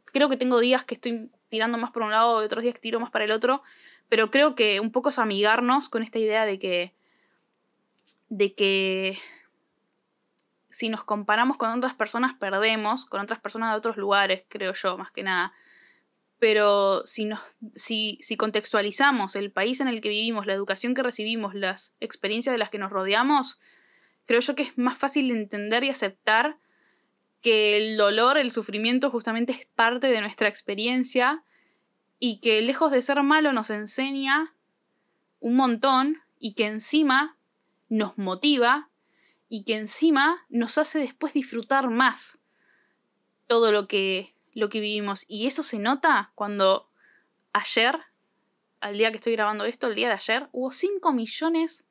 Creo que tengo días que estoy tirando más por un lado y otros días tiro más para el otro, pero creo que un poco es amigarnos con esta idea de que de que si nos comparamos con otras personas perdemos, con otras personas de otros lugares, creo yo, más que nada. Pero si, nos, si, si contextualizamos el país en el que vivimos, la educación que recibimos, las experiencias de las que nos rodeamos, creo yo que es más fácil entender y aceptar que el dolor, el sufrimiento justamente es parte de nuestra experiencia y que lejos de ser malo nos enseña un montón y que encima nos motiva y que encima nos hace después disfrutar más todo lo que, lo que vivimos. Y eso se nota cuando ayer, al día que estoy grabando esto, el día de ayer, hubo 5 millones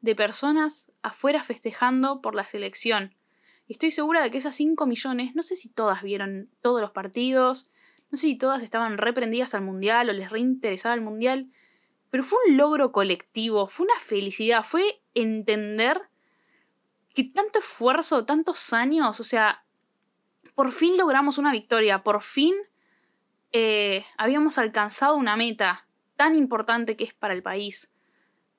de personas afuera festejando por la selección. Y estoy segura de que esas 5 millones, no sé si todas vieron todos los partidos, no sé si todas estaban reprendidas al mundial o les reinteresaba el mundial, pero fue un logro colectivo, fue una felicidad, fue entender que tanto esfuerzo, tantos años, o sea, por fin logramos una victoria, por fin eh, habíamos alcanzado una meta tan importante que es para el país.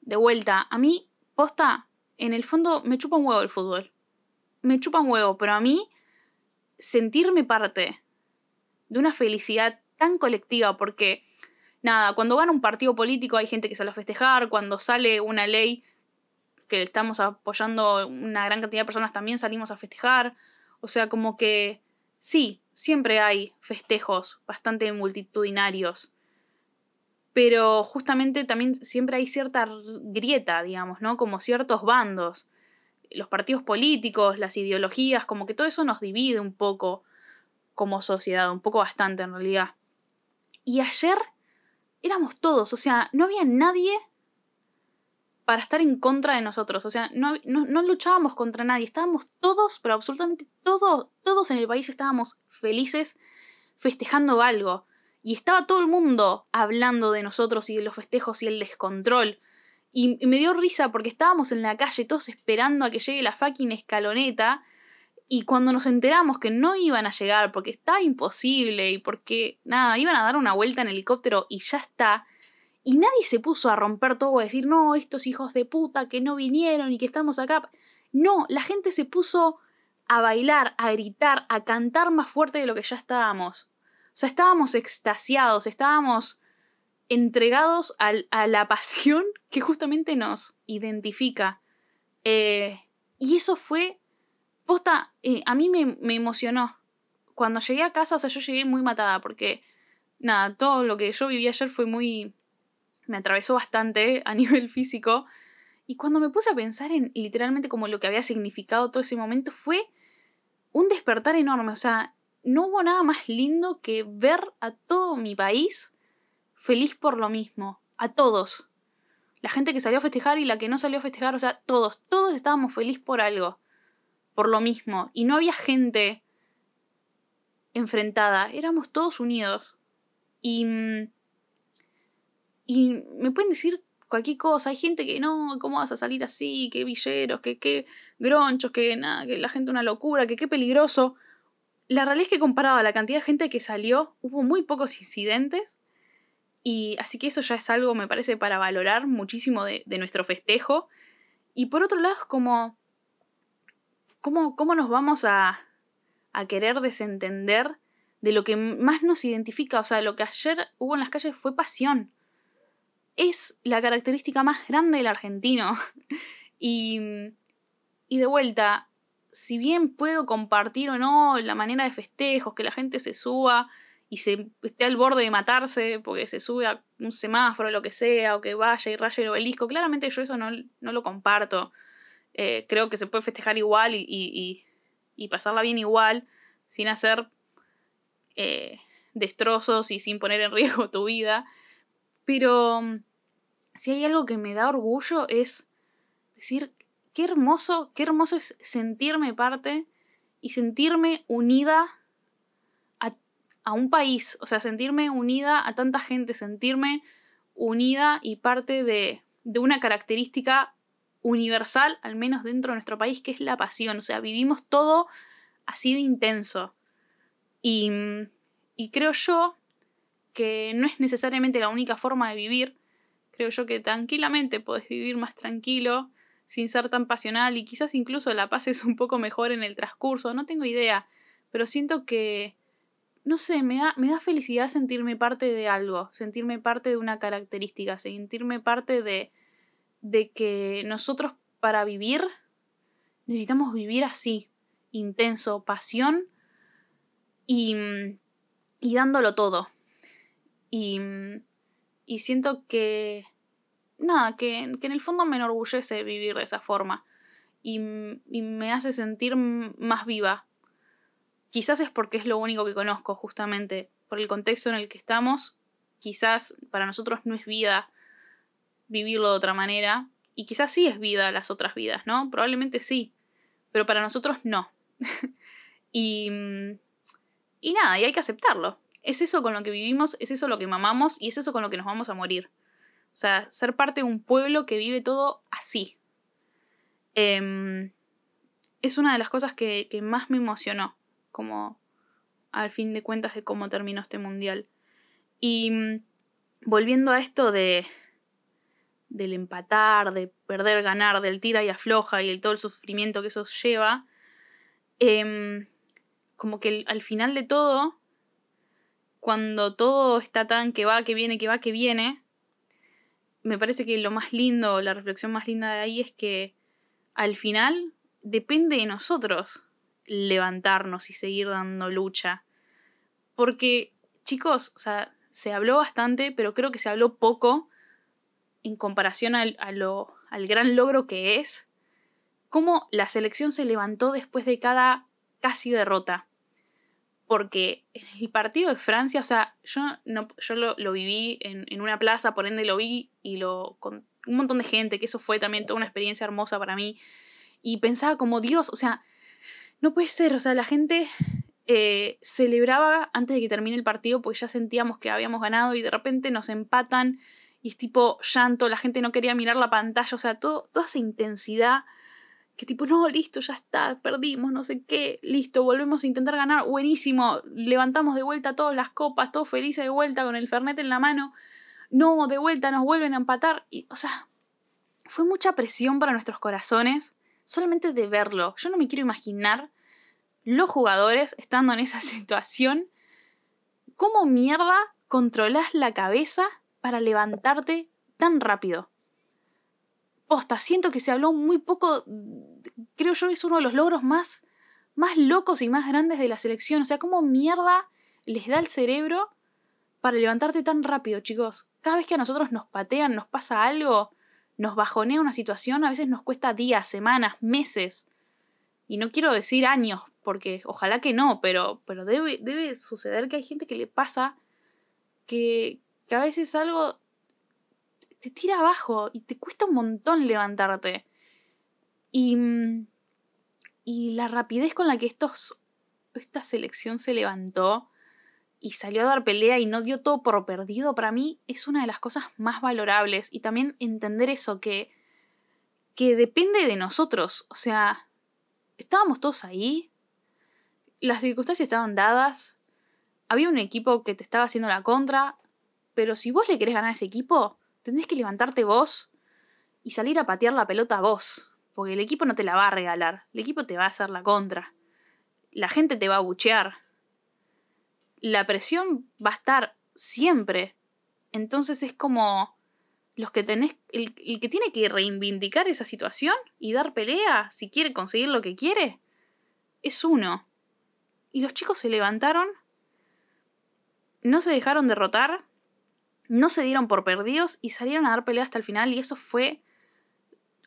De vuelta, a mí, posta, en el fondo me chupa un huevo el fútbol. Me chupa un huevo, pero a mí sentirme parte de una felicidad tan colectiva, porque nada, cuando gana un partido político hay gente que sale a festejar, cuando sale una ley que estamos apoyando una gran cantidad de personas también salimos a festejar, o sea, como que sí, siempre hay festejos bastante multitudinarios, pero justamente también siempre hay cierta grieta, digamos, ¿no? Como ciertos bandos. Los partidos políticos, las ideologías, como que todo eso nos divide un poco como sociedad, un poco bastante en realidad. Y ayer éramos todos, o sea, no había nadie para estar en contra de nosotros, o sea, no, luchábamos contra nadie, estábamos todos, pero absolutamente todos, todos en el país estábamos felices festejando algo. Y estaba todo el mundo hablando de nosotros y de los festejos y el descontrol. Y, y me dio risa porque estábamos en la calle todos esperando a que llegue la fucking escaloneta y cuando nos enteramos que no iban a llegar porque estaba imposible y porque, nada, iban a dar una vuelta en helicóptero y ya está, y nadie se puso a romper todo, a decir, no, estos hijos de puta que no vinieron y que estamos acá. No, la gente se puso a bailar, a gritar, a cantar más fuerte de lo que ya estábamos. O sea, estábamos extasiados, estábamos entregados a la pasión que justamente nos identifica. Eh, y eso fue Posta, eh, a mí me, me, emocionó. Cuando llegué a casa, o sea, yo llegué muy matada porque, nada, todo lo que yo viví ayer fue muy... me atravesó bastante a nivel físico. Y cuando me puse a pensar en literalmente como lo que había significado todo ese momento, fue un despertar enorme. O sea, no hubo nada más lindo que ver a todo mi país feliz por lo mismo. A todos. La gente que salió a festejar y la que no salió a festejar, o sea, todos, todos estábamos felices por algo por lo mismo. Y no había gente enfrentada, éramos todos unidos. Y, mm, y me pueden decir cualquier cosa, hay gente que no, ¿cómo vas a salir así? Qué villeros, que qué gronchos, que nada, que la gente una locura, que qué peligroso. La realidad es que comparado a la cantidad de gente que salió, hubo muy pocos incidentes. Y así que eso ya es algo, me parece, para valorar muchísimo de, nuestro festejo. Y por otro lado, es como ¿Cómo, nos vamos a, a querer desentender de lo que más nos identifica? O sea, lo que ayer hubo en las calles fue pasión. Es la característica más grande del argentino. y, y de vuelta, si bien puedo compartir o no la manera de festejos, que la gente se suba y se esté al borde de matarse porque se sube a un semáforo lo que sea, o que vaya y raya el obelisco, claramente yo eso no, no lo comparto. Eh, creo que se puede festejar igual y, pasarla bien igual, sin hacer eh, destrozos y sin poner en riesgo tu vida. Pero mm, si hay algo que me da orgullo es decir, qué hermoso, qué hermoso es sentirme parte y sentirme unida a, a, un país, o sea, sentirme unida a tanta gente, sentirme unida y parte de, de una característica universal, al menos dentro de nuestro país, que es la pasión. O sea, vivimos todo así de intenso. Y, y creo yo que no es necesariamente la única forma de vivir. Creo yo que tranquilamente podés vivir más tranquilo, sin ser tan pasional y quizás incluso la pases un poco mejor en el transcurso. No tengo idea, pero siento que no sé, me da, me da felicidad sentirme parte de algo, sentirme parte de una característica, sentirme parte de, de que nosotros para vivir necesitamos vivir así, intenso, pasión y, y dándolo todo. Y, y siento que, nada, que, que, en el fondo me enorgullece vivir de esa forma y, y me hace sentir más viva. Quizás es porque es lo único que conozco, justamente, por el contexto en el que estamos. Quizás para nosotros no es vida vivirlo de otra manera. Y quizás sí es vida las otras vidas, ¿no? Probablemente sí. Pero para nosotros no. y, y nada, y hay que aceptarlo. Es eso con lo que vivimos, es eso lo que mamamos y es eso con lo que nos vamos a morir. O sea, ser parte de un pueblo que vive todo así. Eh, es una de las cosas que, que, más me emocionó, como al fin de cuentas de cómo terminó este mundial. Y mm, volviendo a esto de del empatar, de perder, ganar, del tira y afloja y el, todo el sufrimiento que eso lleva, eh, como que al final de todo, cuando todo está tan que va, que viene, que va, que viene, me parece que lo más lindo, la reflexión más linda de ahí es que al final depende de nosotros levantarnos y seguir dando lucha. Porque, chicos, o sea, se habló bastante, pero creo que se habló poco en comparación al, a lo, al gran logro que es, cómo la selección se levantó después de cada casi derrota. Porque el partido de Francia, o sea, yo, no, yo lo, viví en, en, una plaza, por ende lo vi y lo con un montón de gente, que eso fue también toda una experiencia hermosa para mí. Y pensaba como, Dios, o sea, no puede ser, o sea, la gente eh, celebraba antes de que termine el partido porque ya sentíamos que habíamos ganado y de repente nos empatan y es tipo llanto, la gente no quería mirar la pantalla, o sea, todo, toda esa intensidad que tipo, no, listo, ya está, perdimos, no sé qué, listo, volvemos a intentar ganar, buenísimo, levantamos de vuelta todas las copas, todos felices de vuelta con el Fernet en la mano, no, de vuelta nos vuelven a empatar, y, o sea, fue mucha presión para nuestros corazones, solamente de verlo, yo no me quiero imaginar los jugadores estando en esa situación, cómo mierda controlas la cabeza para levantarte tan rápido. Posta, siento que se habló muy poco, creo yo es uno de los logros más, más locos y más grandes de la selección. O sea, cómo mierda les da el cerebro para levantarte tan rápido, chicos. Cada vez que a nosotros nos patean, nos pasa algo, nos bajonea una situación, a veces nos cuesta días, semanas, meses. Y no quiero decir años, porque ojalá que no, pero, pero debe, debe suceder que hay gente que le pasa que, que a veces algo te tira abajo y te cuesta un montón levantarte. Y, y la rapidez con la que estos, esta selección se levantó y salió a dar pelea y no dio todo por perdido, para mí es una de las cosas más valorables. Y también entender eso, que, que depende de nosotros. O sea, estábamos todos ahí, las circunstancias estaban dadas, había un equipo que te estaba haciendo la contra, pero si vos le querés ganar a ese equipo, tendés que levantarte vos y salir a patear la pelota vos. Porque el equipo no te la va a regalar. El equipo te va a hacer la contra. La gente te va a buchear. La presión va a estar siempre. Entonces es como los que tenés. El, el que tiene que reivindicar esa situación y dar pelea si quiere conseguir lo que quiere. Es uno. Y los chicos se levantaron. No se dejaron derrotar no se dieron por perdidos y salieron a dar pelea hasta el final y eso fue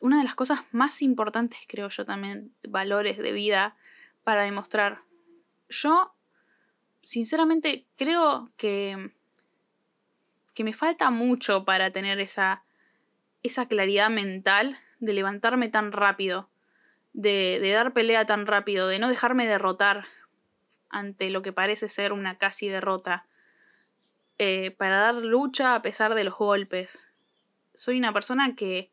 una de las cosas más importantes, creo yo también, valores de vida para demostrar. Yo, sinceramente, creo que, que me falta mucho para tener esa, esa claridad mental de levantarme tan rápido, de, de dar pelea tan rápido, de no dejarme derrotar ante lo que parece ser una casi derrota eh, para dar lucha a pesar de los golpes. Soy una persona que,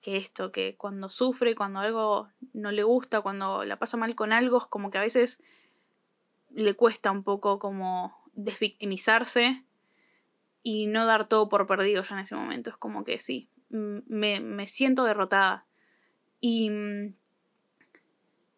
que esto, que cuando sufre, cuando algo no le gusta, cuando la pasa mal con algo, es como que a veces le cuesta un poco como desvictimizarse y no dar todo por perdido ya en ese momento. Es como que sí, me, me siento derrotada. Y,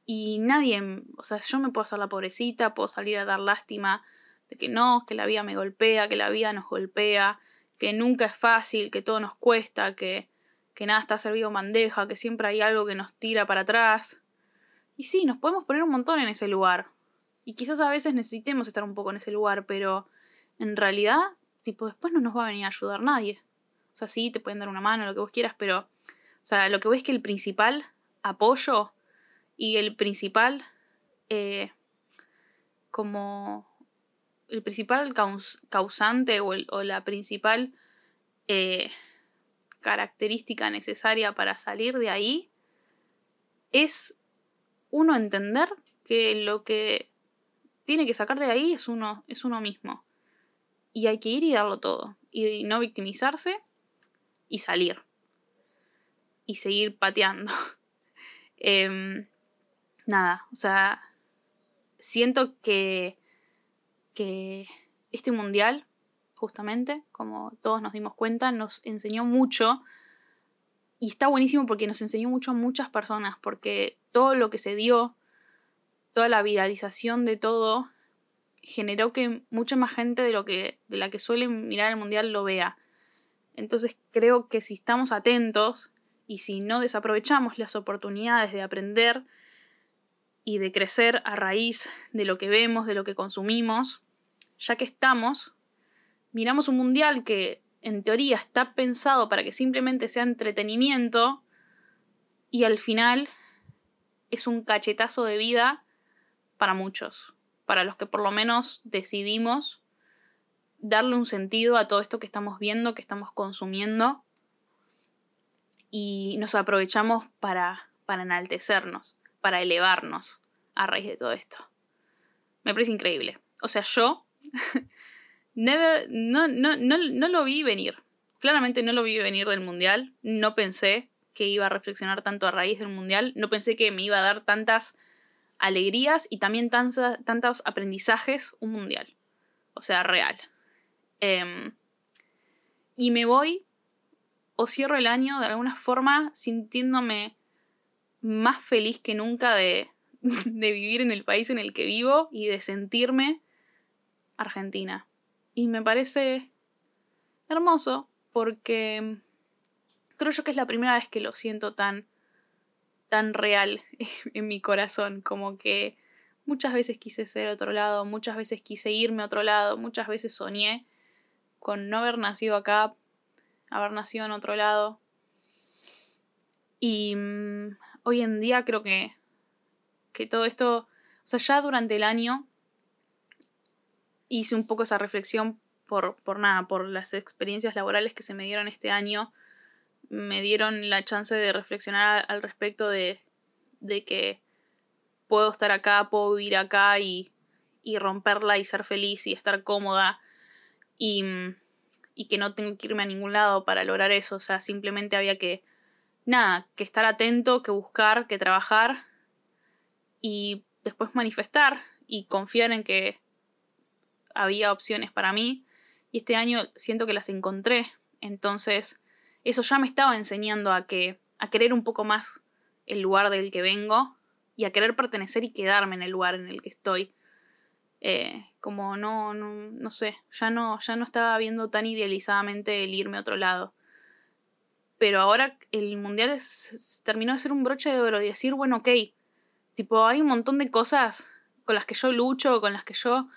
y nadie, o sea, yo me puedo hacer la pobrecita, puedo salir a dar lástima, de que no, que la vida me golpea, que la vida nos golpea, que nunca es fácil, que todo nos cuesta, que, que nada está servido bandeja, que siempre hay algo que nos tira para atrás. Y sí, nos podemos poner un montón en ese lugar. Y quizás a veces necesitemos estar un poco en ese lugar, pero en realidad, tipo, después no nos va a venir a ayudar nadie. O sea, sí, te pueden dar una mano, lo que vos quieras, pero, o sea, lo que ves es que el principal apoyo y el principal, eh, como, el principal causante o, o, la principal eh, característica necesaria para salir de ahí es uno entender que lo que tiene que sacar de ahí es uno, es uno mismo. Y hay que ir y darlo todo. Y no victimizarse y salir. Y seguir pateando. Em, nada, o sea, siento que, que este mundial, justamente, como todos nos dimos cuenta, nos enseñó mucho. Y está buenísimo porque nos enseñó mucho a muchas personas, porque todo lo que se dio toda la viralización de todo generó que mucha más gente de lo que de la que suele mirar el mundial lo vea. Entonces creo que si estamos atentos y si no desaprovechamos las oportunidades de aprender y de crecer a raíz de lo que vemos, de lo que consumimos, ya que estamos, miramos un mundial que en teoría está pensado para que simplemente sea entretenimiento y al final es un cachetazo de vida para muchos, para los que por lo menos decidimos darle un sentido a todo esto que estamos viendo, que estamos consumiendo, y nos aprovechamos para, para enaltecernos, para elevarnos a raíz de todo esto. Me parece increíble. O sea, yo never, no, no, no, no lo vi venir. Claramente no lo vi venir del Mundial. No pensé que iba a reflexionar tanto a raíz del Mundial. No pensé que me iba a dar tantas alegrías y también tantos aprendizajes un mundial. O sea, real. Em, y me voy o cierro el año de alguna forma sintiéndome más feliz que nunca de, de vivir en el país en el que vivo y de sentirme argentina. Y me parece hermoso porque creo yo que es la primera vez que lo siento tan tan real en mi corazón, como que muchas veces quise ser otro lado, muchas veces quise irme a otro lado, muchas veces soñé con no haber nacido acá, haber nacido en otro lado. Y mm, hoy en día creo que, que todo esto, o sea, ya durante el año hice un poco esa reflexión por, por nada, por las experiencias laborales que se me dieron este año me dieron la chance de reflexionar al respecto de, de que puedo estar acá, puedo vivir acá y, y romperla y ser feliz y estar cómoda y, y, que no tengo que irme a ningún lado para lograr eso. O sea, simplemente había que, nada, que estar atento, que buscar, que trabajar y después manifestar y confiar en que había opciones para mí. Y este año siento que las encontré. Entonces, eso ya me estaba enseñando a que a querer un poco más el lugar del que vengo y a querer pertenecer y quedarme en el lugar en el que estoy. Eh, como no, no, no sé, ya no, ya no estaba viendo tan idealizadamente el irme a otro lado. Pero ahora el mundial terminó de ser un broche de oro y decir, bueno, ok, tipo, hay un montón de cosas con las que yo lucho, con las que yo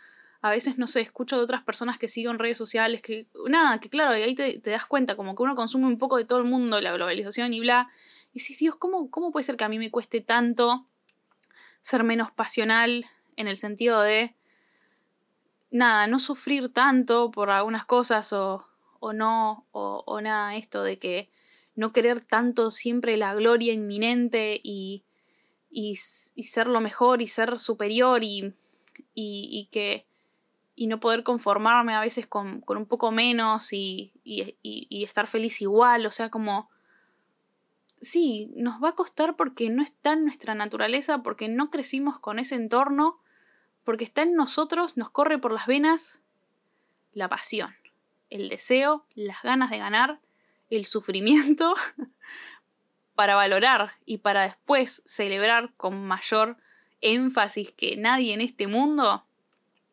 a veces, no sé, escucho de otras personas que sigo en redes sociales, que nada, que claro, ahí te, das cuenta, como que uno consume un poco de todo el mundo, la globalización y bla. Y si Dios, ¿cómo, ¿cómo puede ser que a mí me cueste tanto ser menos pasional en el sentido de, nada, no sufrir tanto por algunas cosas o, o no, o, o nada, esto de que no querer tanto siempre la gloria inminente y, y, y ser lo mejor y ser superior y, y, y que y no poder conformarme a veces con, un poco menos y, y, estar feliz igual, o sea, como... Sí, nos va a costar porque no está en nuestra naturaleza, porque no crecimos con ese entorno, porque está en nosotros, nos corre por las venas la pasión, el deseo, las ganas de ganar, el sufrimiento, para valorar y para después celebrar con mayor énfasis que nadie en este mundo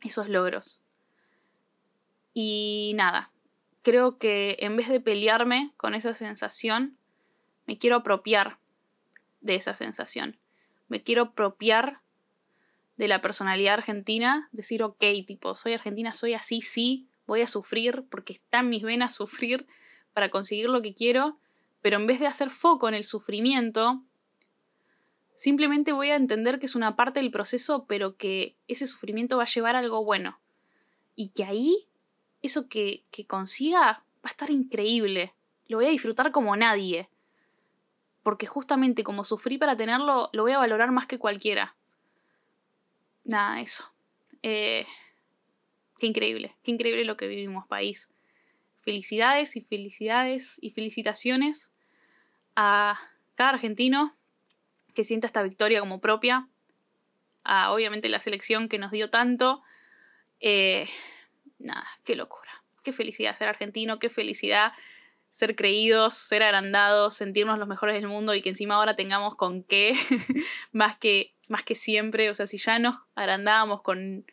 esos logros. Y nada, creo que en vez de pelearme con esa sensación, me quiero apropiar de esa sensación. Me quiero apropiar de la personalidad argentina, decir, ok, tipo, soy argentina, soy así, sí, voy a sufrir porque está en mis venas sufrir para conseguir lo que quiero, pero en vez de hacer foco en el sufrimiento, simplemente voy a entender que es una parte del proceso, pero que ese sufrimiento va a llevar a algo bueno. Y que ahí, eso que, que consiga va a estar increíble. Lo voy a disfrutar como nadie. Porque justamente como sufrí para tenerlo, lo voy a valorar más que cualquiera. Nada, eso. Eh, qué increíble, qué increíble lo que vivimos, país. Felicidades y felicidades y felicitaciones a cada argentino que sienta esta victoria como propia, a obviamente la selección que nos dio tanto. Eh, nada, qué locura, qué felicidad ser argentino, qué felicidad ser creídos, ser agrandados, sentirnos los mejores del mundo y que encima ahora tengamos con qué, más, que, más que siempre, o sea, si ya nos agrandábamos con,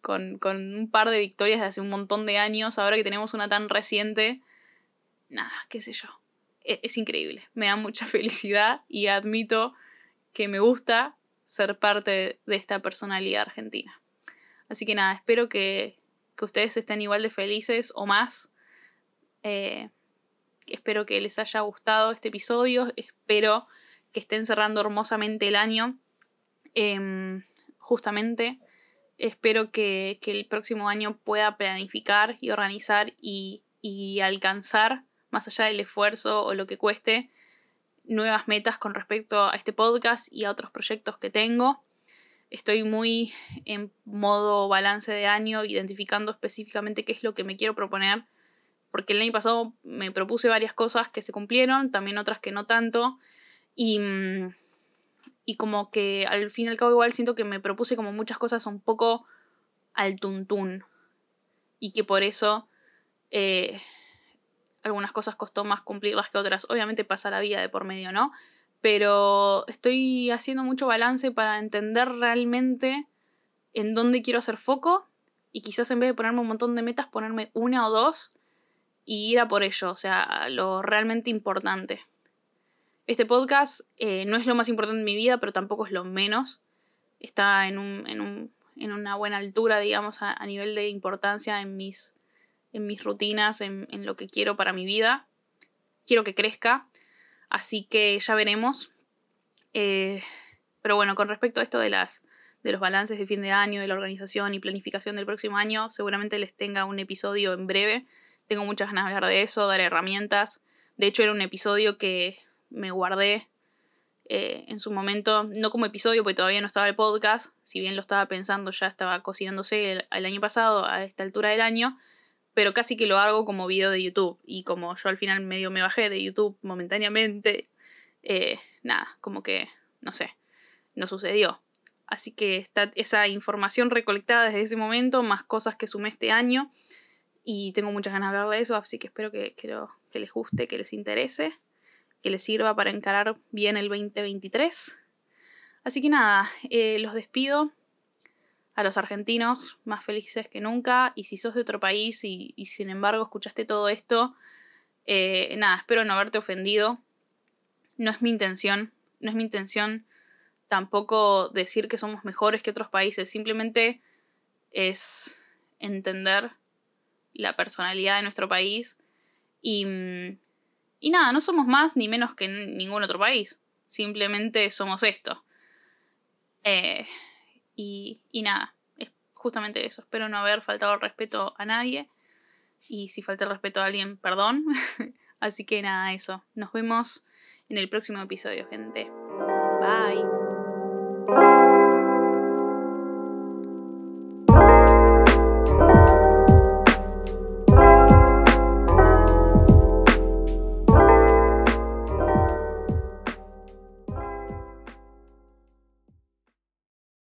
con, con un par de victorias de hace un montón de años, ahora que tenemos una tan reciente, nada, qué sé yo, es, es increíble, me da mucha felicidad y admito que me gusta ser parte de esta personalidad argentina. Así que nada, espero que, que ustedes estén igual de felices o más. Eh, espero que les haya gustado este episodio. Espero que estén cerrando hermosamente el año. Em, justamente espero que, que, el próximo año pueda planificar y organizar y, y alcanzar, más allá del esfuerzo o lo que cueste, nuevas metas con respecto a este podcast y a otros proyectos que tengo. Estoy muy en modo balance de año, identificando específicamente qué es lo que me quiero proponer, porque el año pasado me propuse varias cosas que se cumplieron, también otras que no tanto, y, y como que al fin y al cabo igual siento que me propuse como muchas cosas un poco al tuntún, y que por eso eh, algunas cosas costó más cumplirlas que otras. Obviamente pasa la vida de por medio, ¿no? Pero estoy haciendo mucho balance para entender realmente en dónde quiero hacer foco y quizás en vez de ponerme un montón de metas, ponerme una o dos y ir a por ello, o sea, lo realmente importante. Este podcast eh, no es lo más importante en mi vida, pero tampoco es lo menos. Está en, un, en, un, en una buena altura, digamos, a, a nivel de importancia en mis en mis rutinas, en, en, lo que quiero para mi vida. Quiero que crezca, así que ya veremos. Eh, pero bueno, con respecto a esto de, las, de los balances de fin de año, de la organización y planificación del próximo año, seguramente les tenga un episodio en breve. Tengo muchas ganas de hablar de eso, dar herramientas. De hecho, era un episodio que me guardé eh, en su momento, no como episodio, porque todavía no estaba el podcast, si bien lo estaba pensando, ya estaba cocinándose el, el año pasado, a esta altura del año, pero casi que lo hago como video de YouTube. Y como yo al final medio me bajé de YouTube momentáneamente, eh, nada, como que, no sé, no sucedió. Así que está esa información recolectada desde ese momento, más cosas que sumé este año. Y tengo muchas ganas de hablar de eso, así que espero que, que, que les guste, que les interese, que les sirva para encarar bien el 2023. Así que nada, eh, los despido a los argentinos más felices que nunca. Y si sos de otro país y, sin embargo escuchaste todo esto, eh, nada, espero no haberte ofendido. No es mi intención, no es mi intención tampoco decir que somos mejores que otros países, simplemente es entender la personalidad de nuestro país y, y nada, no somos más ni menos que ningún otro país, simplemente somos esto. Eh, y, y nada, es justamente eso. Espero no haber faltado respeto a nadie. Y si falta el respeto a alguien, perdón. Así que nada, eso. Nos vemos en el próximo episodio, gente. Bye.